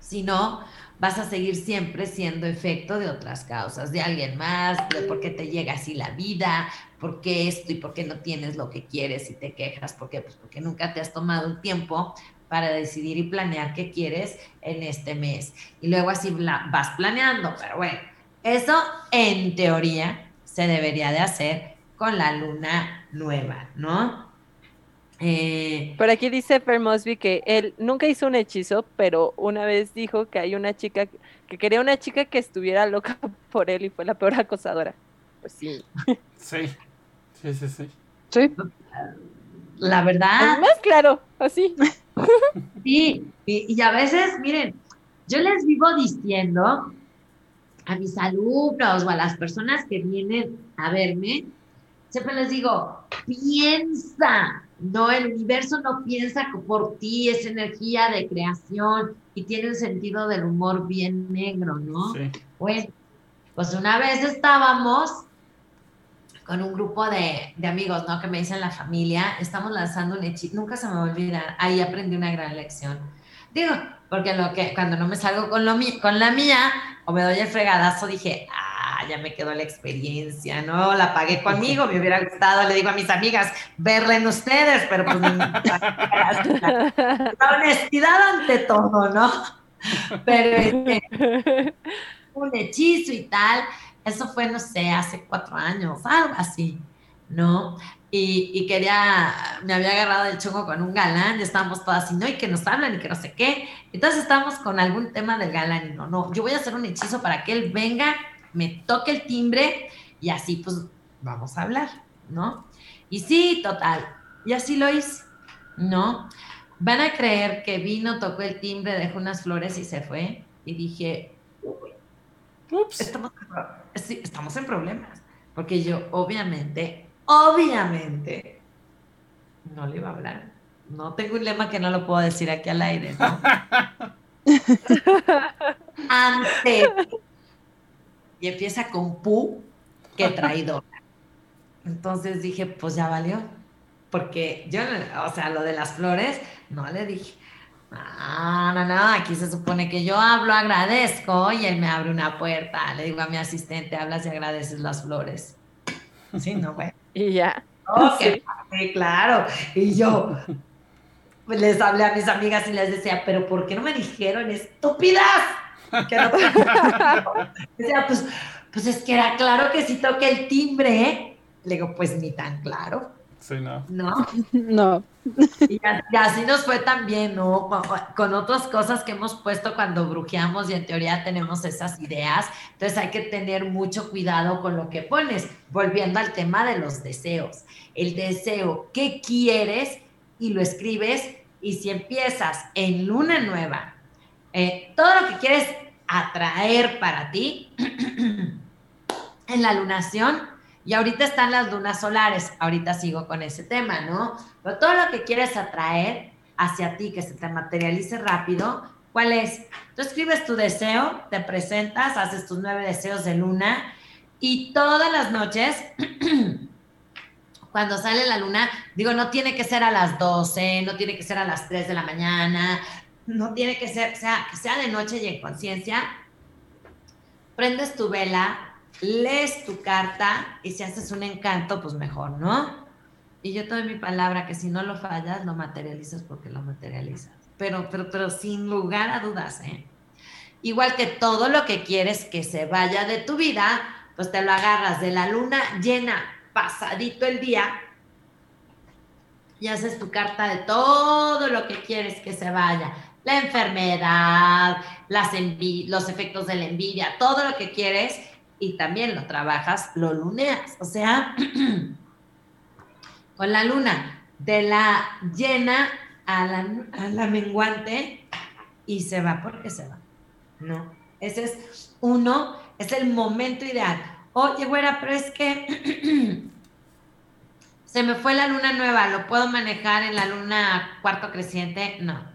Si no, vas a seguir siempre siendo efecto de otras causas, de alguien más, de por qué te llega así la vida, por qué esto y por qué no tienes lo que quieres y te quejas, ¿por qué? Pues porque nunca te has tomado un tiempo para decidir y planear qué quieres en este mes. Y luego así vas planeando, pero bueno, eso en teoría se debería de hacer con la luna nueva, ¿no? Eh, Por aquí dice Fer Mosby que él nunca hizo un hechizo, pero una vez dijo que hay una chica que quería una chica que estuviera loca por él y fue la peor acosadora. Pues sí. Sí. Sí, sí, sí. Sí. la verdad, Es más claro, así. Sí, y, y a veces, miren, yo les vivo diciendo a mis alumnos o a las personas que vienen a verme, siempre les digo, piensa, no, el universo no piensa por ti, es energía de creación y tiene un sentido del humor bien negro, ¿no? Sí. Bueno, pues una vez estábamos con un grupo de, de amigos, ¿no? Que me dicen la familia, estamos lanzando un hechizo, nunca se me va a olvidar, ahí aprendí una gran lección. Digo, porque lo que, cuando no me salgo con, lo con la mía, o me doy el fregadazo, dije, ah, ya me quedó la experiencia, ¿no? La pagué conmigo, me hubiera gustado, le digo a mis amigas, verla en ustedes, pero pues la, la honestidad ante todo, ¿no? Pero este, un hechizo y tal. Eso fue, no sé, hace cuatro años, algo así, ¿no? Y, y quería, me había agarrado el chongo con un galán, y estábamos todas así, ¿no? Y que nos hablan y que no sé qué. Entonces estábamos con algún tema del galán y no, no, yo voy a hacer un hechizo para que él venga, me toque el timbre y así pues vamos a hablar, ¿no? Y sí, total, y así lo hice, ¿no? Van a creer que vino, tocó el timbre, dejó unas flores y se fue. Y dije, uy, Ups. estamos, en pro- sí, estamos en problemas. Porque yo, obviamente, obviamente, no le iba a hablar. No tengo un lema que no lo puedo decir aquí al aire, ¿no? Ante. Y empieza con pu, que traidor. Entonces dije, pues ya valió. Porque yo, o sea, lo de las flores, no le dije. No, no, no, aquí se supone que yo hablo, agradezco y él me abre una puerta. Le digo a mi asistente, hablas y agradeces las flores. Sí, no, güey. Y ya. Oh, Sí. claro. Y yo les hablé a mis amigas y les decía, pero ¿por qué no me dijeron estúpidas? Que no pues, pues es que era claro que si toque el timbre, ¿eh? Le digo, pues ni tan claro, Sí, no. ¿no? No. Y, así nos fue también, ¿no? Con, con otras cosas que hemos puesto cuando brujeamos y en teoría tenemos esas ideas. Entonces hay que tener mucho cuidado con lo que pones. Volviendo al tema de los deseos. El deseo, ¿qué quieres? Y lo escribes. Y si empiezas en luna nueva, eh, todo lo que quieres atraer para ti en la lunación, y ahorita están las lunas solares, ahorita sigo con ese tema, ¿no? Pero todo lo que quieres atraer hacia ti, que se te materialice rápido, ¿cuál es? Tú escribes tu deseo, te presentas, haces tus nueve deseos de luna y todas las noches, cuando sale la luna, digo, no tiene que ser a las 12, no tiene que ser a las 3 de la mañana, no tiene que ser, sea, que sea de noche y en conciencia, prendes tu vela, lees tu carta y si haces un encanto, pues mejor, ¿no? Y yo te doy mi palabra que si no lo fallas, lo materializas porque lo materializas. Pero, pero, pero sin lugar a dudas, ¿eh? Igual que todo lo que quieres que se vaya de tu vida, pues te lo agarras de la luna llena, pasadito el día, y haces tu carta de todo lo que quieres que se vaya. La enfermedad, las los efectos de la envidia, todo lo que quieres y también lo trabajas, lo luneas. O sea, con la luna de la llena a la, a la menguante y se va porque se va. No, ese es uno, es el momento ideal. Oye, güera, pero es que se me fue la luna nueva, ¿lo puedo manejar en la luna cuarto creciente? No.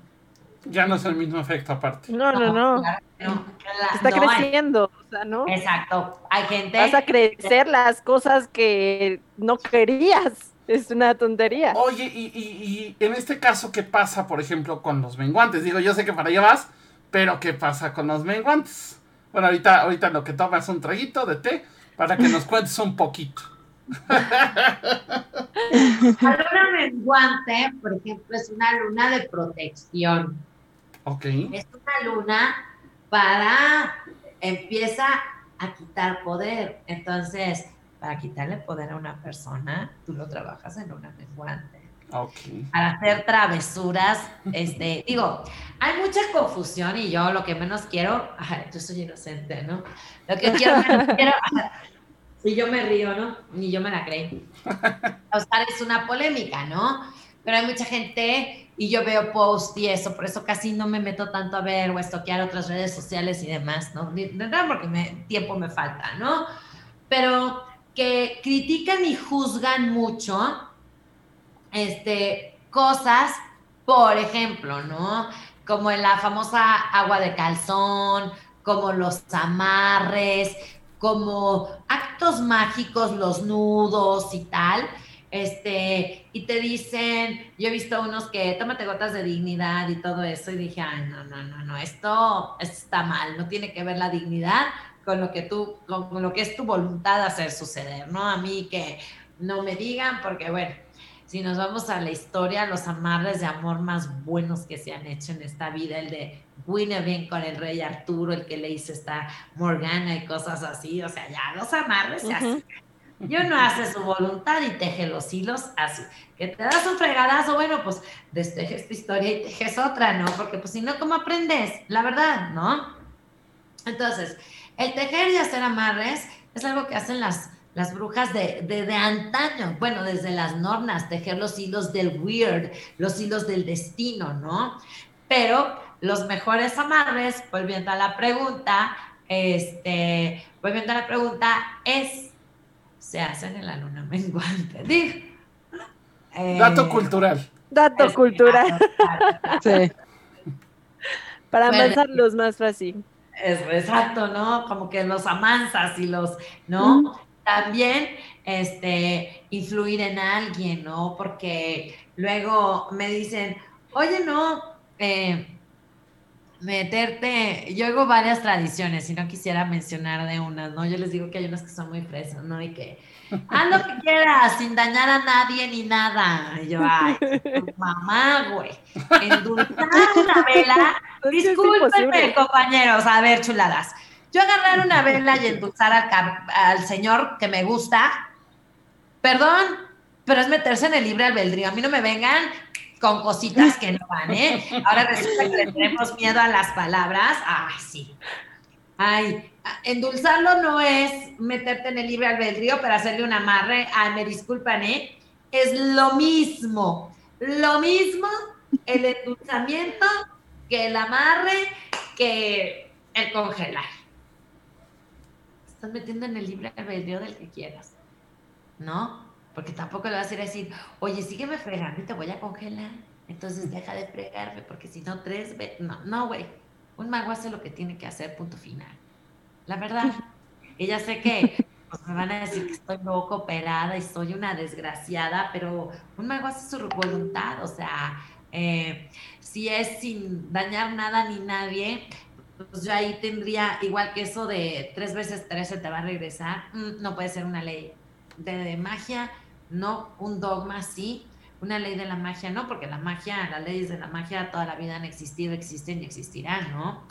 Ya no es el mismo efecto aparte. No, no, no. Está creciendo, o sea, ¿no? Exacto. Hay gente. Vas a crecer las cosas que no querías. Es una tontería. Oye, y, y, y en este caso, ¿qué pasa, por ejemplo, con los menguantes? Digo, yo sé que para allá vas, pero ¿qué pasa con los menguantes? Bueno, ahorita, ahorita lo que tomas es un traguito de té para que nos cuentes un poquito. La luna menguante, por ejemplo, es una luna de protección. Ok. Es una luna para empieza a quitar poder. Entonces, para quitarle poder a una persona, tú lo trabajas en una menguante. Okay. Para hacer travesuras, este, digo, hay mucha confusión y yo lo que menos quiero, ay, yo soy inocente, ¿no? Lo que quiero, menos quiero, y yo me río, ¿no? Ni yo me la creí. Oscar es una polémica, ¿no? Pero hay mucha gente y yo veo post y eso, por eso casi no me meto tanto a ver o a estoquear otras redes sociales y demás, ¿no? Verdad, porque me, tiempo me falta, ¿no? Pero que critican y juzgan mucho este, cosas, por ejemplo, ¿no? Como en la famosa agua de calzón, como los amarres, como actos mágicos, los nudos y tal, este, y te dicen, yo he visto unos que tómate gotas de dignidad y todo eso, y dije, ay, no, no, no, no, esto, está mal, no tiene que ver la dignidad con lo que tú, con lo que es tu voluntad de hacer suceder, ¿no? A mí que no me digan, porque bueno, si nos vamos a la historia, los amarres de amor más buenos que se han hecho en esta vida, el de Guinevere con el rey Arturo, el que le hizo esta Morgana y cosas así, o sea, ya los amarres se hacen. Yo no hace su voluntad y teje los hilos así. Que te das un fregadazo, bueno, pues destejes tu historia y tejes otra, ¿no? Porque pues si no, ¿cómo aprendes? La verdad, ¿no? Entonces, el tejer y hacer amarres es algo que hacen las, las brujas de, de, antaño, bueno, desde las nornas, tejer los hilos del weird, los hilos del destino, ¿no? Pero los mejores amarres, volviendo a la pregunta, este, volviendo a la pregunta, es, se hacen en la luna menguante. Dato eh, cultural. Dato cultural. sí. Para avanzarlos más fácil. Es, exacto, ¿no? Como que los amansas y los, ¿no? También, este, influir en alguien, ¿no? Porque luego me dicen, oye, no, eh, meterte, yo hago varias tradiciones y no quisiera mencionar de unas, ¿no? Yo les digo que hay unas que son muy fresas, ¿no? Y que haz lo que quieras, sin dañar a nadie ni nada. Y yo, ay, mamá, güey, endulzar una vela, discúlpenme, compañeros, a ver, chuladas. Yo agarrar una vela y endulzar al, al señor que me gusta, perdón, pero es meterse en el libre albedrío. A mí no me vengan con cositas que no van, ¿eh? Ahora resulta que tenemos miedo a las palabras. Ay, sí. Ay, endulzarlo no es meterte en el libre albedrío para hacerle un amarre. Ay, me disculpan, ¿eh? Es lo mismo. Lo mismo el endulzamiento que el amarre que el congelar. Estás metiendo en el libre albedrío del que quieras, ¿no? Porque tampoco le vas a ir a decir, oye, sígueme fregando y te voy a congelar. Entonces deja de fregarme, porque si no, tres veces. No, no, güey. Un mago hace lo que tiene que hacer, punto final. La verdad. Y ya sé que pues, me van a decir que estoy poco operada y soy una desgraciada, pero un mago hace su voluntad. O sea, eh, si es sin dañar nada ni nadie, pues yo ahí tendría, igual que eso de tres veces tres se te va a regresar, mm, no puede ser una ley de magia no un dogma, sí, una ley de la magia, no, porque la magia, las leyes de la magia toda la vida han existido, existen y existirán, ¿no?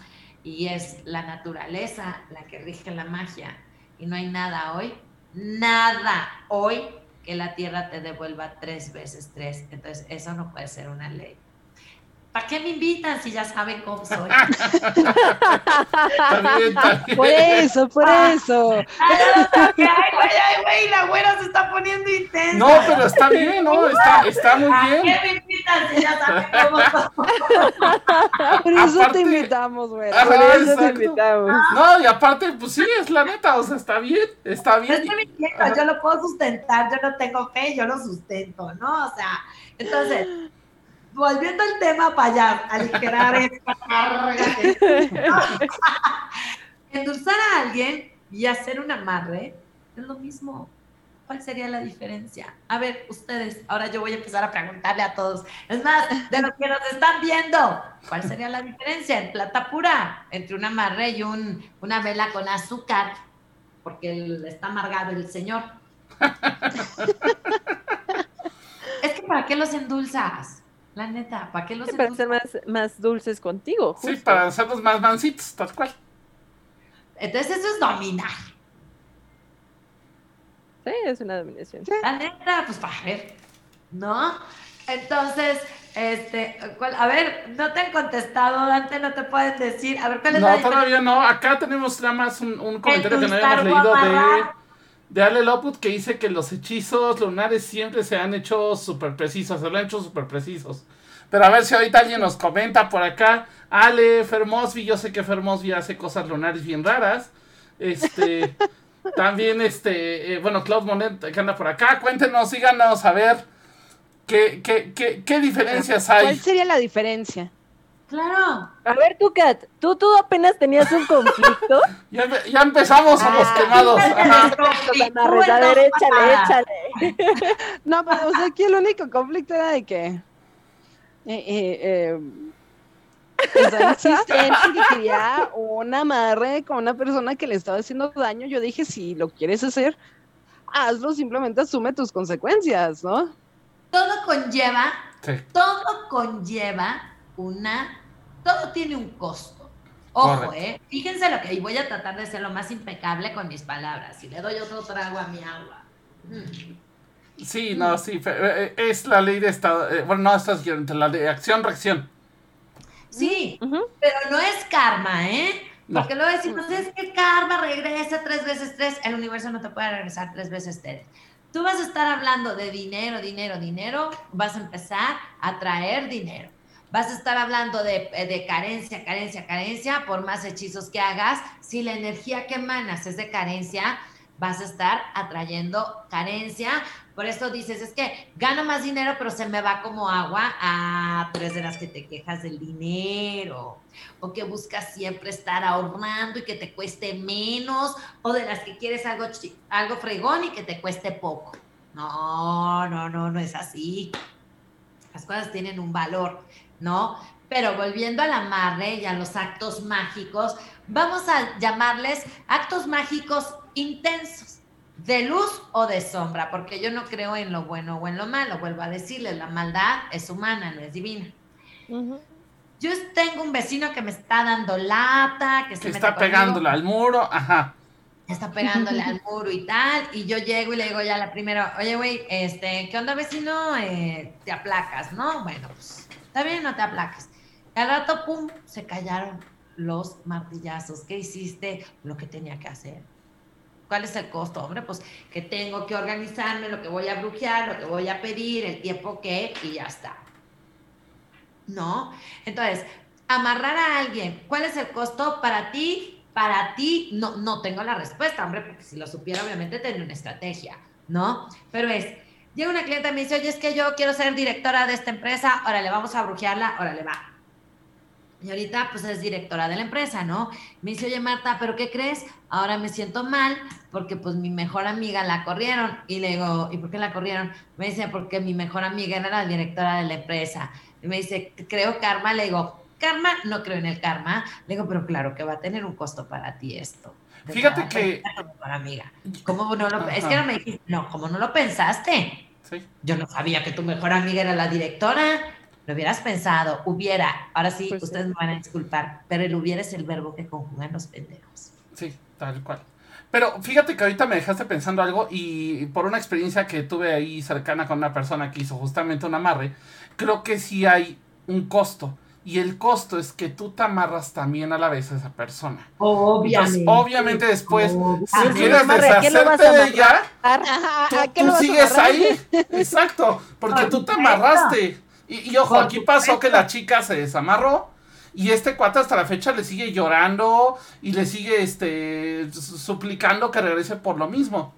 Y es la naturaleza la que rige la magia. Y no hay nada hoy, nada hoy que la tierra te devuelva tres veces tres. Entonces, eso no puede ser una ley. ¿Para qué me invitan si ya saben cómo soy? También, también. Por eso, por eso. Ay, güey, ay, güey, la güera se está poniendo intensa. No, pero está bien, ¿no? Está, está muy ¿Para bien. qué me invitan si ya saben cómo soy? Por eso Aparte- te invitamos, güey. Por eso te invitamos. No, y aparte, pues sí, es la neta, o sea, está bien, está bien. estoy mintiendo, yo lo puedo sustentar, yo no tengo fe, yo lo sustento, ¿no? O sea, entonces, volviendo al tema para allá, aligerar esta carga. Endulzar a alguien y hacer un amarre es lo mismo. ¿Cuál sería la diferencia? A ver, ustedes, ahora yo voy a empezar a preguntarle a todos. Es más, de los que nos están viendo, ¿cuál sería la diferencia en plata pura entre un amarre y un, una vela con azúcar? Porque el- está amargado el señor. es que ¿para qué los endulzas? La neta, ¿para qué los Para ser más, más dulces contigo. Sí, para hacerlos más mancitos, tal cual. Entonces eso es dominar. Sí, es una dominación. La neta, pues para ver, ¿no? Entonces, este, ¿cuál- a ver, no te han contestado, Dante, no te pueden decir. A ver, ¿cuál es la No, todavía no. Acá tenemos nada más un, un comentario que no habíamos o leído de, amarrar. De Ale Loput que dice que los hechizos lunares siempre se han hecho súper precisos, se lo han hecho súper precisos. Pero a ver si ahorita alguien nos comenta por acá. Ale, Fermosby, yo sé que Fermosby hace cosas lunares bien raras. Este, también este, eh, bueno, Claude Monet que anda por acá. Cuéntenos, síganos a ver qué, qué, qué, qué diferencias ¿Cuál hay. sería la diferencia? Claro. A ver, tú, Kat, tú, tú apenas tenías un conflicto. Ya, ya empezamos a los Ah. quemados. A ver, échale, échale. No, pero o sea, aquí el único conflicto era de que. eh, eh, eh, o sea, insistente que quería un amarre con una persona que le estaba haciendo daño. Yo dije, si lo quieres hacer, hazlo, simplemente asume tus consecuencias, ¿no? Todo conlleva, Sí. todo conlleva una, todo tiene un costo. Ojo, Correcto. eh, fíjense lo que, y voy a tratar de ser lo más impecable con mis palabras. Y le doy otro trago a mi agua. Mm. Sí, no, sí, fe- eh, es la ley de estado, eh, bueno, no estás la de acción-reacción. Sí, Ujú. pero no es karma, ¿eh? No. Porque luego decimos, es que karma regresa tres veces tres, el universo no te puede regresar tres veces tres. Tú vas a estar hablando de dinero, dinero, dinero, vas a empezar a traer dinero. Vas a estar hablando de, de carencia, carencia, carencia, por más hechizos que hagas, si la energía que emanas es de carencia, vas a estar atrayendo carencia. Por eso dices, es que gano más dinero, pero se me va como agua. Ah, tú eres de las que te quejas del dinero, o que buscas siempre estar ahorrando y que te cueste menos, o de las que quieres algo, algo fregón y que te cueste poco. No, no, no, no es así. Las cosas tienen un valor, ¿no? Pero volviendo al amarre y a los actos mágicos, vamos a llamarles actos mágicos intensos, de luz o de sombra, porque yo no creo en lo bueno o en lo malo, vuelvo a decirles, la maldad es humana, no es divina. Yo tengo un vecino que me está dando lata, que se mete está pegándole al muro, ajá. está pegándole al muro y tal, y yo llego y le digo ya la primera, oye, güey, este, ¿qué onda, vecino? Eh, te aplacas, ¿no? Bueno, pues, está bien, no te aplacas. Y al rato, pum, se callaron los martillazos. ¿Qué hiciste? Lo que tenía que hacer. ¿Cuál es el costo, hombre? Pues que tengo que organizarme, lo que voy a brujear, lo que voy a pedir, el tiempo que, y ya está. ¿No? Entonces, amarrar a alguien, ¿cuál es el costo para ti? Para ti, no, no tengo la respuesta, hombre, porque si lo supiera, obviamente tendría una estrategia, ¿no? Pero es, llega una clienta y me dice, oye, es que yo quiero ser directora de esta empresa, órale, vamos a brujearla, órale, va. Y ahorita, pues es directora de la empresa, ¿no? Me dice, oye, Marta, ¿pero qué crees? Ahora me siento mal porque pues mi mejor amiga la corrieron. Y le digo, ¿y por qué la corrieron? Me dice, porque mi mejor amiga era la directora de la empresa. Y me dice, creo karma. Le digo, karma, no creo en el karma. Le digo, pero claro que va a tener un costo para ti esto. Fíjate que- a tu mejor amiga. ¿Cómo no lo, es que no me dijiste, no, ¿cómo no lo pensaste? Sí. Yo no sabía que tu mejor amiga era la directora. Lo hubieras pensado, hubiera. Ahora sí, Pues sí. ustedes me van a disculpar, pero el hubiera es el verbo que conjugan los pendejos. Sí, tal cual. Pero fíjate que ahorita me dejaste pensando algo y por una experiencia que tuve ahí cercana con una persona que hizo justamente un amarre, creo que sí hay un costo. Y el costo es que tú te amarras también a la vez a esa persona. Obviamente. Entonces, obviamente después, si Obviamente. quieres amarre, ¿a qué lo vas a deshacerte de ella, tú, ¿a qué tú lo vas a sigues ahí. Exacto, porque Por tú te amarraste. Y, y ojo, Por aquí pasó que la chica se desamarró y este cuate hasta la fecha le sigue llorando y le sigue este su- suplicando que regrese por lo mismo.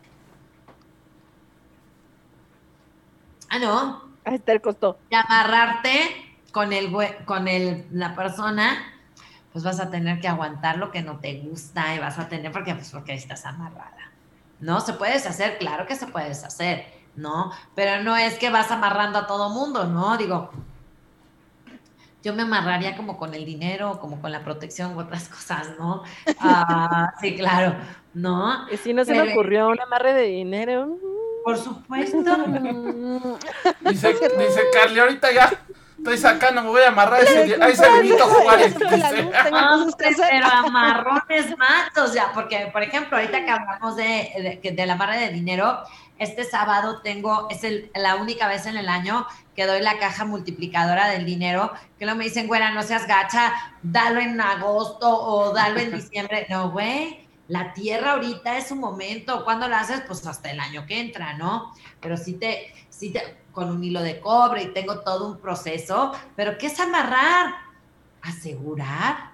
Ah, no. Ahí está el costo. Y amarrarte con el con el la persona, pues vas a tener que aguantar lo que no te gusta y vas a tener porque pues porque estás amarrada. ¿No? Se puede deshacer, claro que se puede deshacer, ¿no? Pero no es que vas amarrando a todo mundo, ¿no? Digo, yo me amarraría como con el dinero, como con la protección u otras cosas, ¿no? Ah, sí, claro, ¿no? Y si no se me ocurrió un amarre de dinero. Por supuesto. Dice, dice Carly, ahorita ya estoy sacando, me voy a amarrar ese, a ese Juárez. Pero amarrones matos ya, porque por ejemplo, ahorita que hablamos de, de, de la barra de dinero, este sábado tengo, es el- la única vez en el año que doy la caja multiplicadora del dinero, que luego me dicen, güera, no seas gacha, dalo en agosto o dalo en diciembre. No, güey, la tierra ahorita es un momento, cuando la haces? Pues hasta el año que entra, ¿no? Pero sí te, sí te, con un hilo de cobre y tengo todo un proceso, pero ¿qué es amarrar? Asegurar.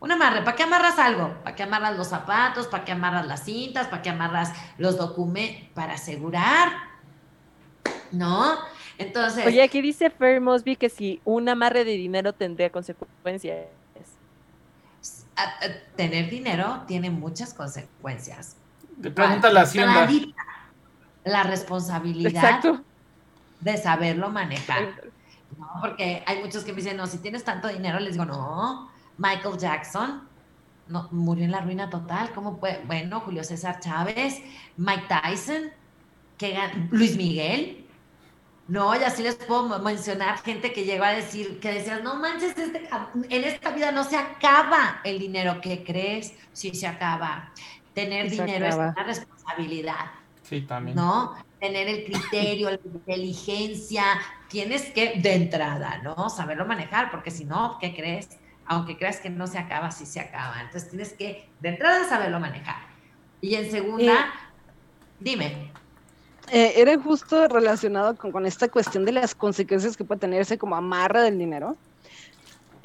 Un amarre, ¿para qué amarras algo? ¿Para qué amarras los zapatos? ¿Para qué amarras las cintas? ¿Para qué amarras los documentos? Para asegurar. ¿No? Entonces, Oye, aquí dice Fer Mosby que si un amarre de dinero tendría consecuencias. a- a- tener dinero tiene muchas consecuencias. Le pregunta la hacienda. La responsabilidad Exacto. De saberlo manejar. ¿no? Porque hay muchos que me dicen, no, si tienes tanto dinero, les digo, no, Michael Jackson no, murió en la ruina total, ¿cómo puede? Bueno, Julio César Chávez, Mike Tyson, que Luis Miguel. No, y así les puedo mencionar gente que llegó a decir, que decías, no manches, este en esta vida no se acaba el dinero. ¿Qué crees? Sí se acaba. Tener se dinero acaba. es una responsabilidad. Sí, también. ¿no? Tener el criterio, la inteligencia, tienes que, de entrada, ¿no? Saberlo manejar, porque si no, ¿qué crees? Aunque creas que no se acaba, sí se acaba. Entonces tienes que, de entrada, saberlo manejar. Y en segunda, dime. Eh, era justo relacionado con, con esta cuestión de las consecuencias que puede tener ese como amarre del dinero.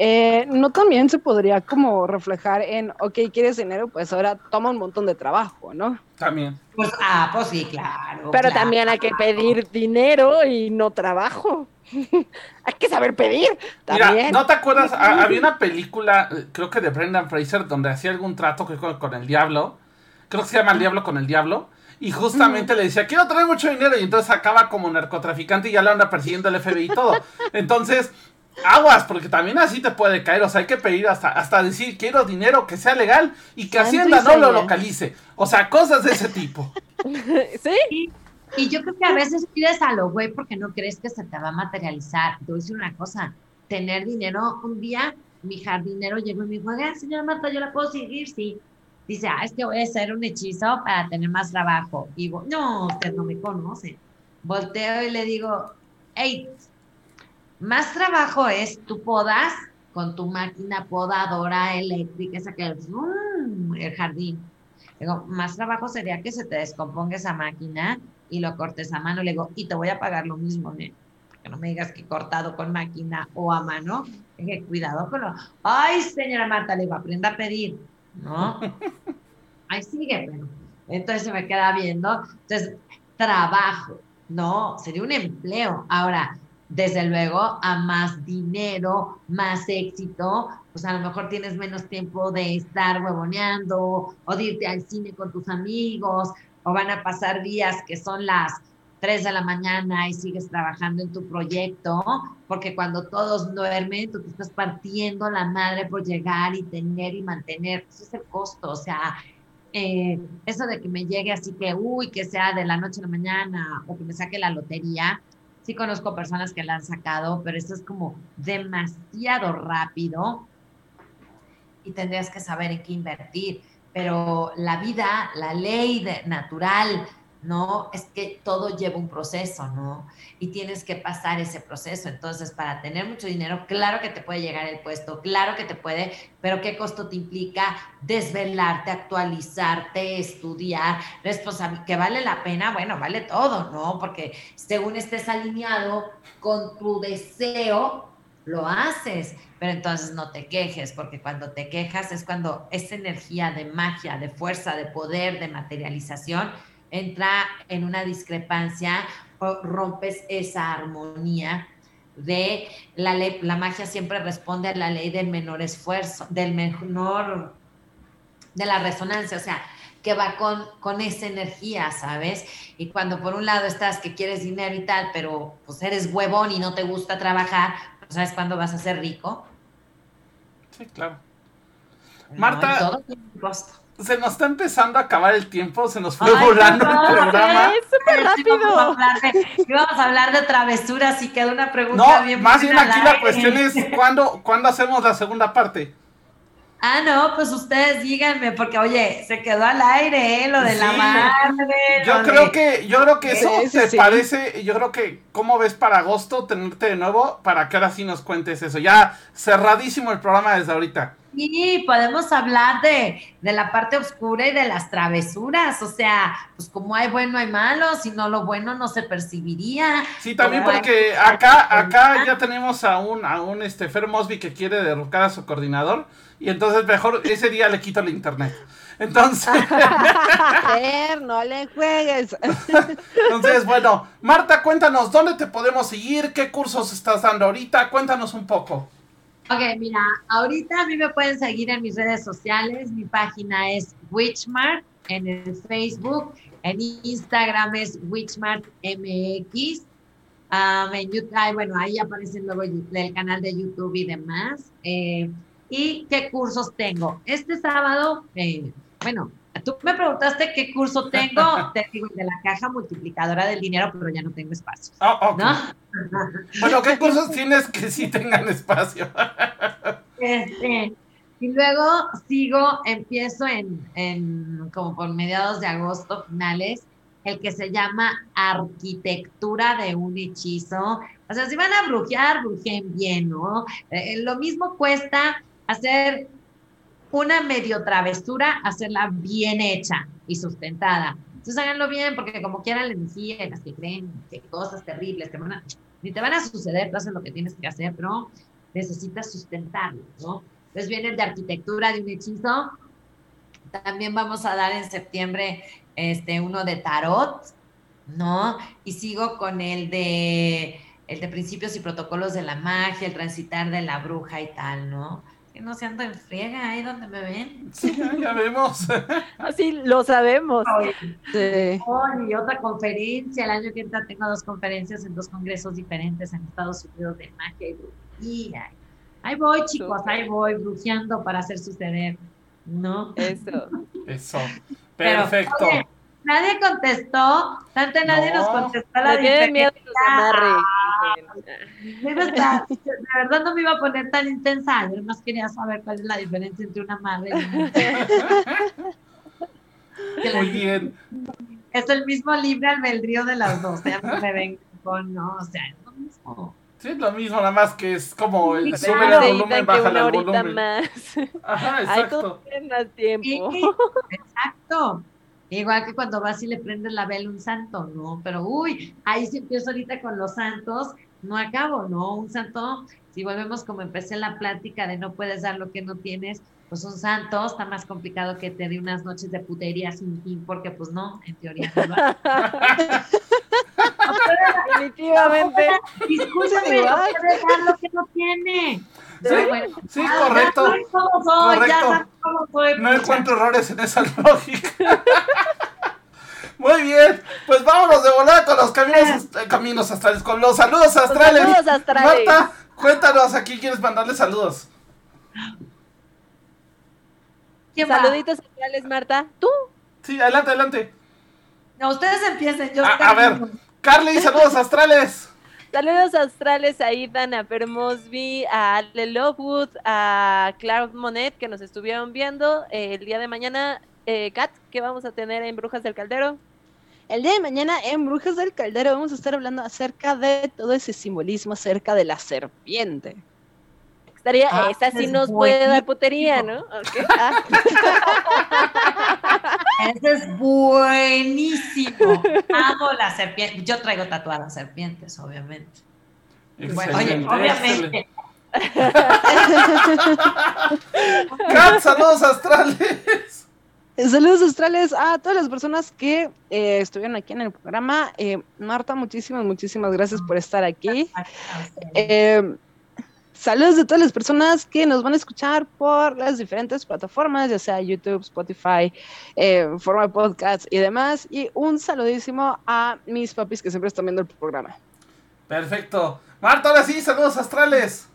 Eh, no también se podría como reflejar en, ok, quieres dinero, pues ahora toma un montón de trabajo, ¿no? También. Pues, ah, pues sí, claro. Pero claro. también hay que pedir dinero y no trabajo. hay que saber pedir Mira, también. ¿no te acuerdas? Ha- había una película, eh, creo que de Brendan Fraser, donde hacía algún trato que con, con el diablo. Creo que se llama El Diablo con el Diablo. Y justamente le decía, quiero traer mucho dinero. Y entonces acaba como narcotraficante y ya lo anda persiguiendo el FBI y todo. Entonces, aguas, porque también así te puede caer. O sea, hay que pedir hasta, hasta decir, quiero dinero que sea legal y que Santo Hacienda y no lo localice. O sea, cosas de ese tipo. ¿Sí? Y yo creo que a veces pides a lo güey porque no crees que se te va a materializar. Te voy a decir una cosa, tener dinero, un día mi jardinero llegó y me dijo, oiga, señora Marta, ¿yo la puedo seguir? Sí. Dice, ah, es que voy a hacer un hechizo para tener más trabajo. Y digo, no, usted no me conoce. Volteo y le digo, hey, más trabajo es tú podas con tu máquina podadora eléctrica, esa que ¡zum! el jardín. Digo, más trabajo sería que se te descomponga esa máquina y lo cortes a mano. Le digo, y te voy a pagar lo mismo, ¿eh? Que no me digas que cortado con máquina o a mano. Dije, cuidado con lo. Ay, señora Marta, le digo, aprenda a pedir, ¿no? Ahí sigue, pero. Entonces se me queda viendo. Entonces, trabajo, ¿no? Sería un empleo. Ahora, desde luego, a más dinero, más éxito, pues a lo mejor tienes menos tiempo de estar huevoneando o de irte al cine con tus amigos o van a pasar días que son las 3 de la mañana y sigues trabajando en tu proyecto, porque cuando todos duermen, tú te estás partiendo la madre por llegar y tener y mantener. Ese es el costo, o sea, eh, eso de que me llegue así que, uy, que sea de la noche a la mañana o que me saque la lotería. Sí conozco personas que la han sacado, pero esto es como demasiado rápido y tendrías que saber en qué invertir. Pero la vida, la ley natural, ¿no? Es que todo lleva un proceso, ¿no? Y tienes que pasar ese proceso. Entonces, para tener mucho dinero, claro que te puede llegar el puesto, claro que te puede, pero ¿qué costo te implica desvelarte, actualizarte, estudiar, responsabilidad? ¿Que vale la pena? Bueno, vale todo, ¿no? Porque según estés alineado con tu deseo, lo haces, pero entonces no te quejes, porque cuando te quejas es cuando esa energía de magia, de fuerza, de poder, de materialización, entra en una discrepancia, rompes esa armonía de la ley, la magia siempre responde a la ley del menor esfuerzo, del menor, de la resonancia, o sea, que va con, con esa energía, ¿sabes? Y cuando por un lado estás que quieres dinero y tal, pero pues eres huevón y no te gusta trabajar, pues ¿sabes cuándo vas a ser rico? Sí, claro. Marta, todo tiene un costo se nos está empezando a acabar el tiempo, se nos fue volando el programa. Es súper rápido. Íbamos a, hablar de travesuras y quedó una pregunta no, bien Más bien aquí la cuestión es ¿cuándo, ¿cuándo hacemos la segunda parte? Ah, no, pues ustedes díganme, porque oye, se quedó al aire, ¿eh? Lo de la madre. Yo creo que, yo creo que eso te parece, yo creo que, ¿cómo ves para agosto tenerte de nuevo? Para que ahora sí nos cuentes eso. Ya cerradísimo el programa desde ahorita. Sí, podemos hablar de, de, la parte oscura y de las travesuras, o sea, pues como hay bueno hay malo, si no lo bueno no se percibiría. Sí, también porque acá, acá ya tenemos a un, a un este Fer Mosby que quiere derrocar a su coordinador, y entonces mejor ese día le quito el internet. Entonces. Fer, no le juegues. Entonces, bueno, Marta, cuéntanos, ¿dónde te podemos seguir? ¿Qué cursos estás dando ahorita? Cuéntanos un poco. Ok, mira, ahorita a mí me pueden seguir en mis redes sociales. Mi página es Witchmart en el Facebook. En Instagram es Witchmart MX. en YouTube, bueno, ahí aparece luego el canal de YouTube y demás. Eh, ¿Y qué cursos tengo? Este sábado, eh, bueno, Tú me preguntaste qué curso tengo, te digo, de la caja multiplicadora del dinero, pero ya no tengo espacio. Oh, Bueno, ¿qué cursos tienes que sí tengan espacio? Este, y luego sigo, empiezo en, en, como por mediados de agosto, finales, el que se llama Arquitectura de un hechizo. O sea, si van a brujear, brujen bien, ¿no? Eh, lo mismo cuesta hacer una medio travesura, hacerla bien hecha y sustentada. Entonces háganlo bien, porque como quieran la energía, las que creen que cosas terribles te van a, ni te van a suceder, tú haces lo que tienes que hacer, pero necesitas sustentarlo, ¿no? Entonces viene el de arquitectura de un hechizo. También vamos a dar en septiembre este, uno de tarot, ¿no? Y sigo con el de, el de principios y protocolos de la magia, el transitar de la bruja y tal, ¿no? Que no se anda en friega ahí donde me ven. Sí, ya vemos. Así lo sabemos. Sí. y otra conferencia. El año que entra tengo dos conferencias en dos congresos diferentes en Estados Unidos de magia y brujería. Ahí voy, chicos, ahí voy, brujeando para hacer suceder. ¿No? Eso. Eso. Perfecto. Nadie contestó, tanto nadie nos contestó la diferencia. miedo de verdad no me iba a poner tan intensa, yo más quería saber cuál es la diferencia entre una madre y una Muy bien. Es el mismo libre albedrío de las dos, ya no me ven con, no, o sea, es lo mismo. Sí, es lo mismo, nada más que es como el sube el volumen, baja el volumen. Más. Ajá, exacto. Hay más tiempo. exacto. Igual que cuando vas y le prendes la vela a un santo, ¿no? Pero uy, ahí sí empiezo ahorita con los santos, no acabo, ¿no? Un santo, si volvemos como empecé la plática de no puedes dar lo que no tienes, pues un santo está más complicado que te dé unas noches de putería sin fin, porque pues no, en teoría no Definitivamente. Discúlpame, no puedes dar lo que no tiene. Sí, sí ah, correcto. correcto. no encuentro errores en esa lógica. Muy bien, pues vámonos de volar con los caminos, eh, caminos astrales, con los saludos astrales. saludos astrales. Marta, cuéntanos, aquí quieres mandarle saludos. Saluditos astrales, Marta. ¿Tú? Sí, adelante, adelante. No, ustedes empiecen. Yo A, a ver, Carly, saludos astrales. Saludos astrales a Ethan, a Per Mosby, a Ale Lovewood, a Clark Monet que nos estuvieron viendo eh, el día de mañana. Eh, Kat, ¿qué vamos a tener en Brujas del Caldero? El día de mañana en Brujas del Caldero vamos a estar hablando acerca de todo ese simbolismo acerca de la serpiente. Estaría, Ah, esa sí es nos puede dar putería, ¿no? Ok, ah, Ese es buenísimo. Amo la serpiente. Yo traigo tatuadas serpientes, obviamente. Bueno, oye, obviamente. Kat, saludos astrales. Saludos astrales a todas las personas que eh, estuvieron aquí en el programa. Eh, Marta, muchísimas, muchísimas gracias por estar aquí. Eh, saludos de todas las personas que nos van a escuchar por las diferentes plataformas, ya sea YouTube, Spotify, eh, forma de podcast y demás. Y un saludísimo a mis papis que siempre están viendo el programa. Perfecto. Marta, ahora sí, saludos astrales.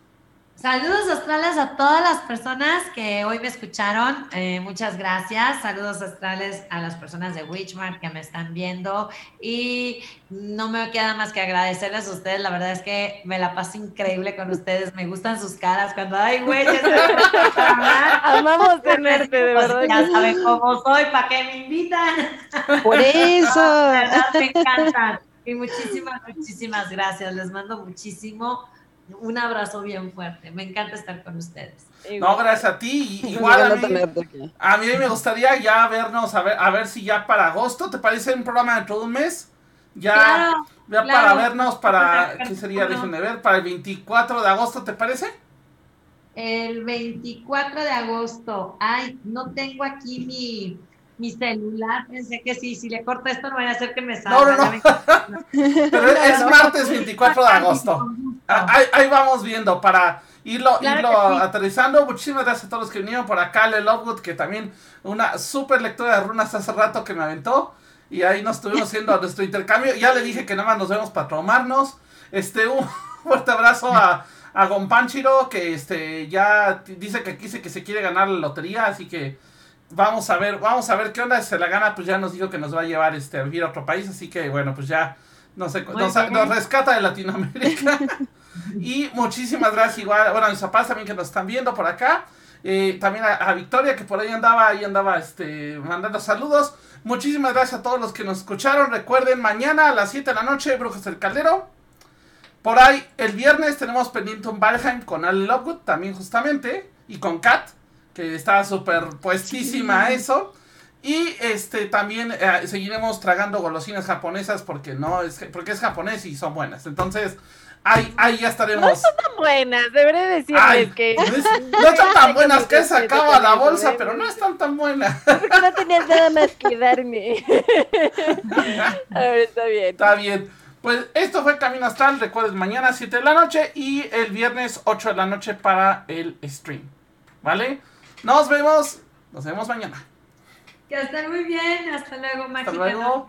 Saludos astrales a todas las personas que hoy me escucharon. Eh, muchas gracias. Saludos astrales a las personas de Witchmark que me están viendo. Y no me queda más que agradecerles a ustedes. La verdad es que me la paso increíble con ustedes. Me gustan sus caras cuando, ay, güey, ya se- amamos tenerte, de Pues verdad. ya saben cómo soy, ¿para qué me invitan? Por eso. De verdad, me encantan. Y muchísimas, muchísimas gracias. Les mando muchísimo. Un abrazo bien fuerte. Me encanta estar con ustedes. No, gracias a ti. y- Igual a mí, a mí me gustaría ya vernos, a ver, a ver si ya para agosto, ¿te parece un programa de todo un mes? Ya, Claro, ya claro. para vernos, para. ¿qué sería? Déjenme ver, para el 24 de agosto, ¿te parece? el 24 de agosto. Ay, no tengo aquí mi, mi celular. Pensé que sí, si le corto esto no vaya a hacer que me salga. No, no, no. Pero es martes 24 de agosto. Ah, Ahí, ahí vamos viendo para irlo, Claro irlo sí. aterrizando. Muchísimas gracias a todos los que vinieron por acá. Le Lovewood, que también una súper lectura de runas hace rato que me aventó. Y ahí nos estuvimos haciendo nuestro intercambio. Ya le dije que nada más nos vemos para tomarnos. Este, un fuerte abrazo a, a Gonpanchiro, que este ya dice que se, que se quiere ganar la lotería. Así que vamos a ver, vamos a ver qué onda. Si se la gana, pues ya nos dijo que nos va a llevar este, a vivir a otro país. Así que bueno, pues ya no sé, nos, nos rescata de Latinoamérica. y muchísimas gracias igual, bueno, a mis papás también que nos están viendo por acá. Eh, también a, a Victoria que por ahí andaba, ahí andaba este, mandando saludos. Muchísimas gracias a todos los que nos escucharon. Recuerden, mañana a las 7 de la noche, Brujas del Caldero. Por ahí, el viernes tenemos pendiente un Valheim con Ale Lovegood, también justamente, y con Kat, que está súper puestísima a eso. Y este también eh, seguiremos tragando golosinas japonesas porque no es porque es japonés y son buenas. Entonces, ahí, ahí ya estaremos. Tan buenas, deberé decirles Ay, que no, es- no están tan buenas que sacaba la bolsa, pero no están tan buenas. porque no tenías nada más que darme. A ver, está bien. Está bien. Pues esto fue Camino Astral. Recuerden, mañana 7 de la noche y el viernes 8 de la noche para el stream. ¿Vale? Nos vemos. Nos vemos mañana. Que estén muy bien. Hasta luego, Hasta Mágica. luego.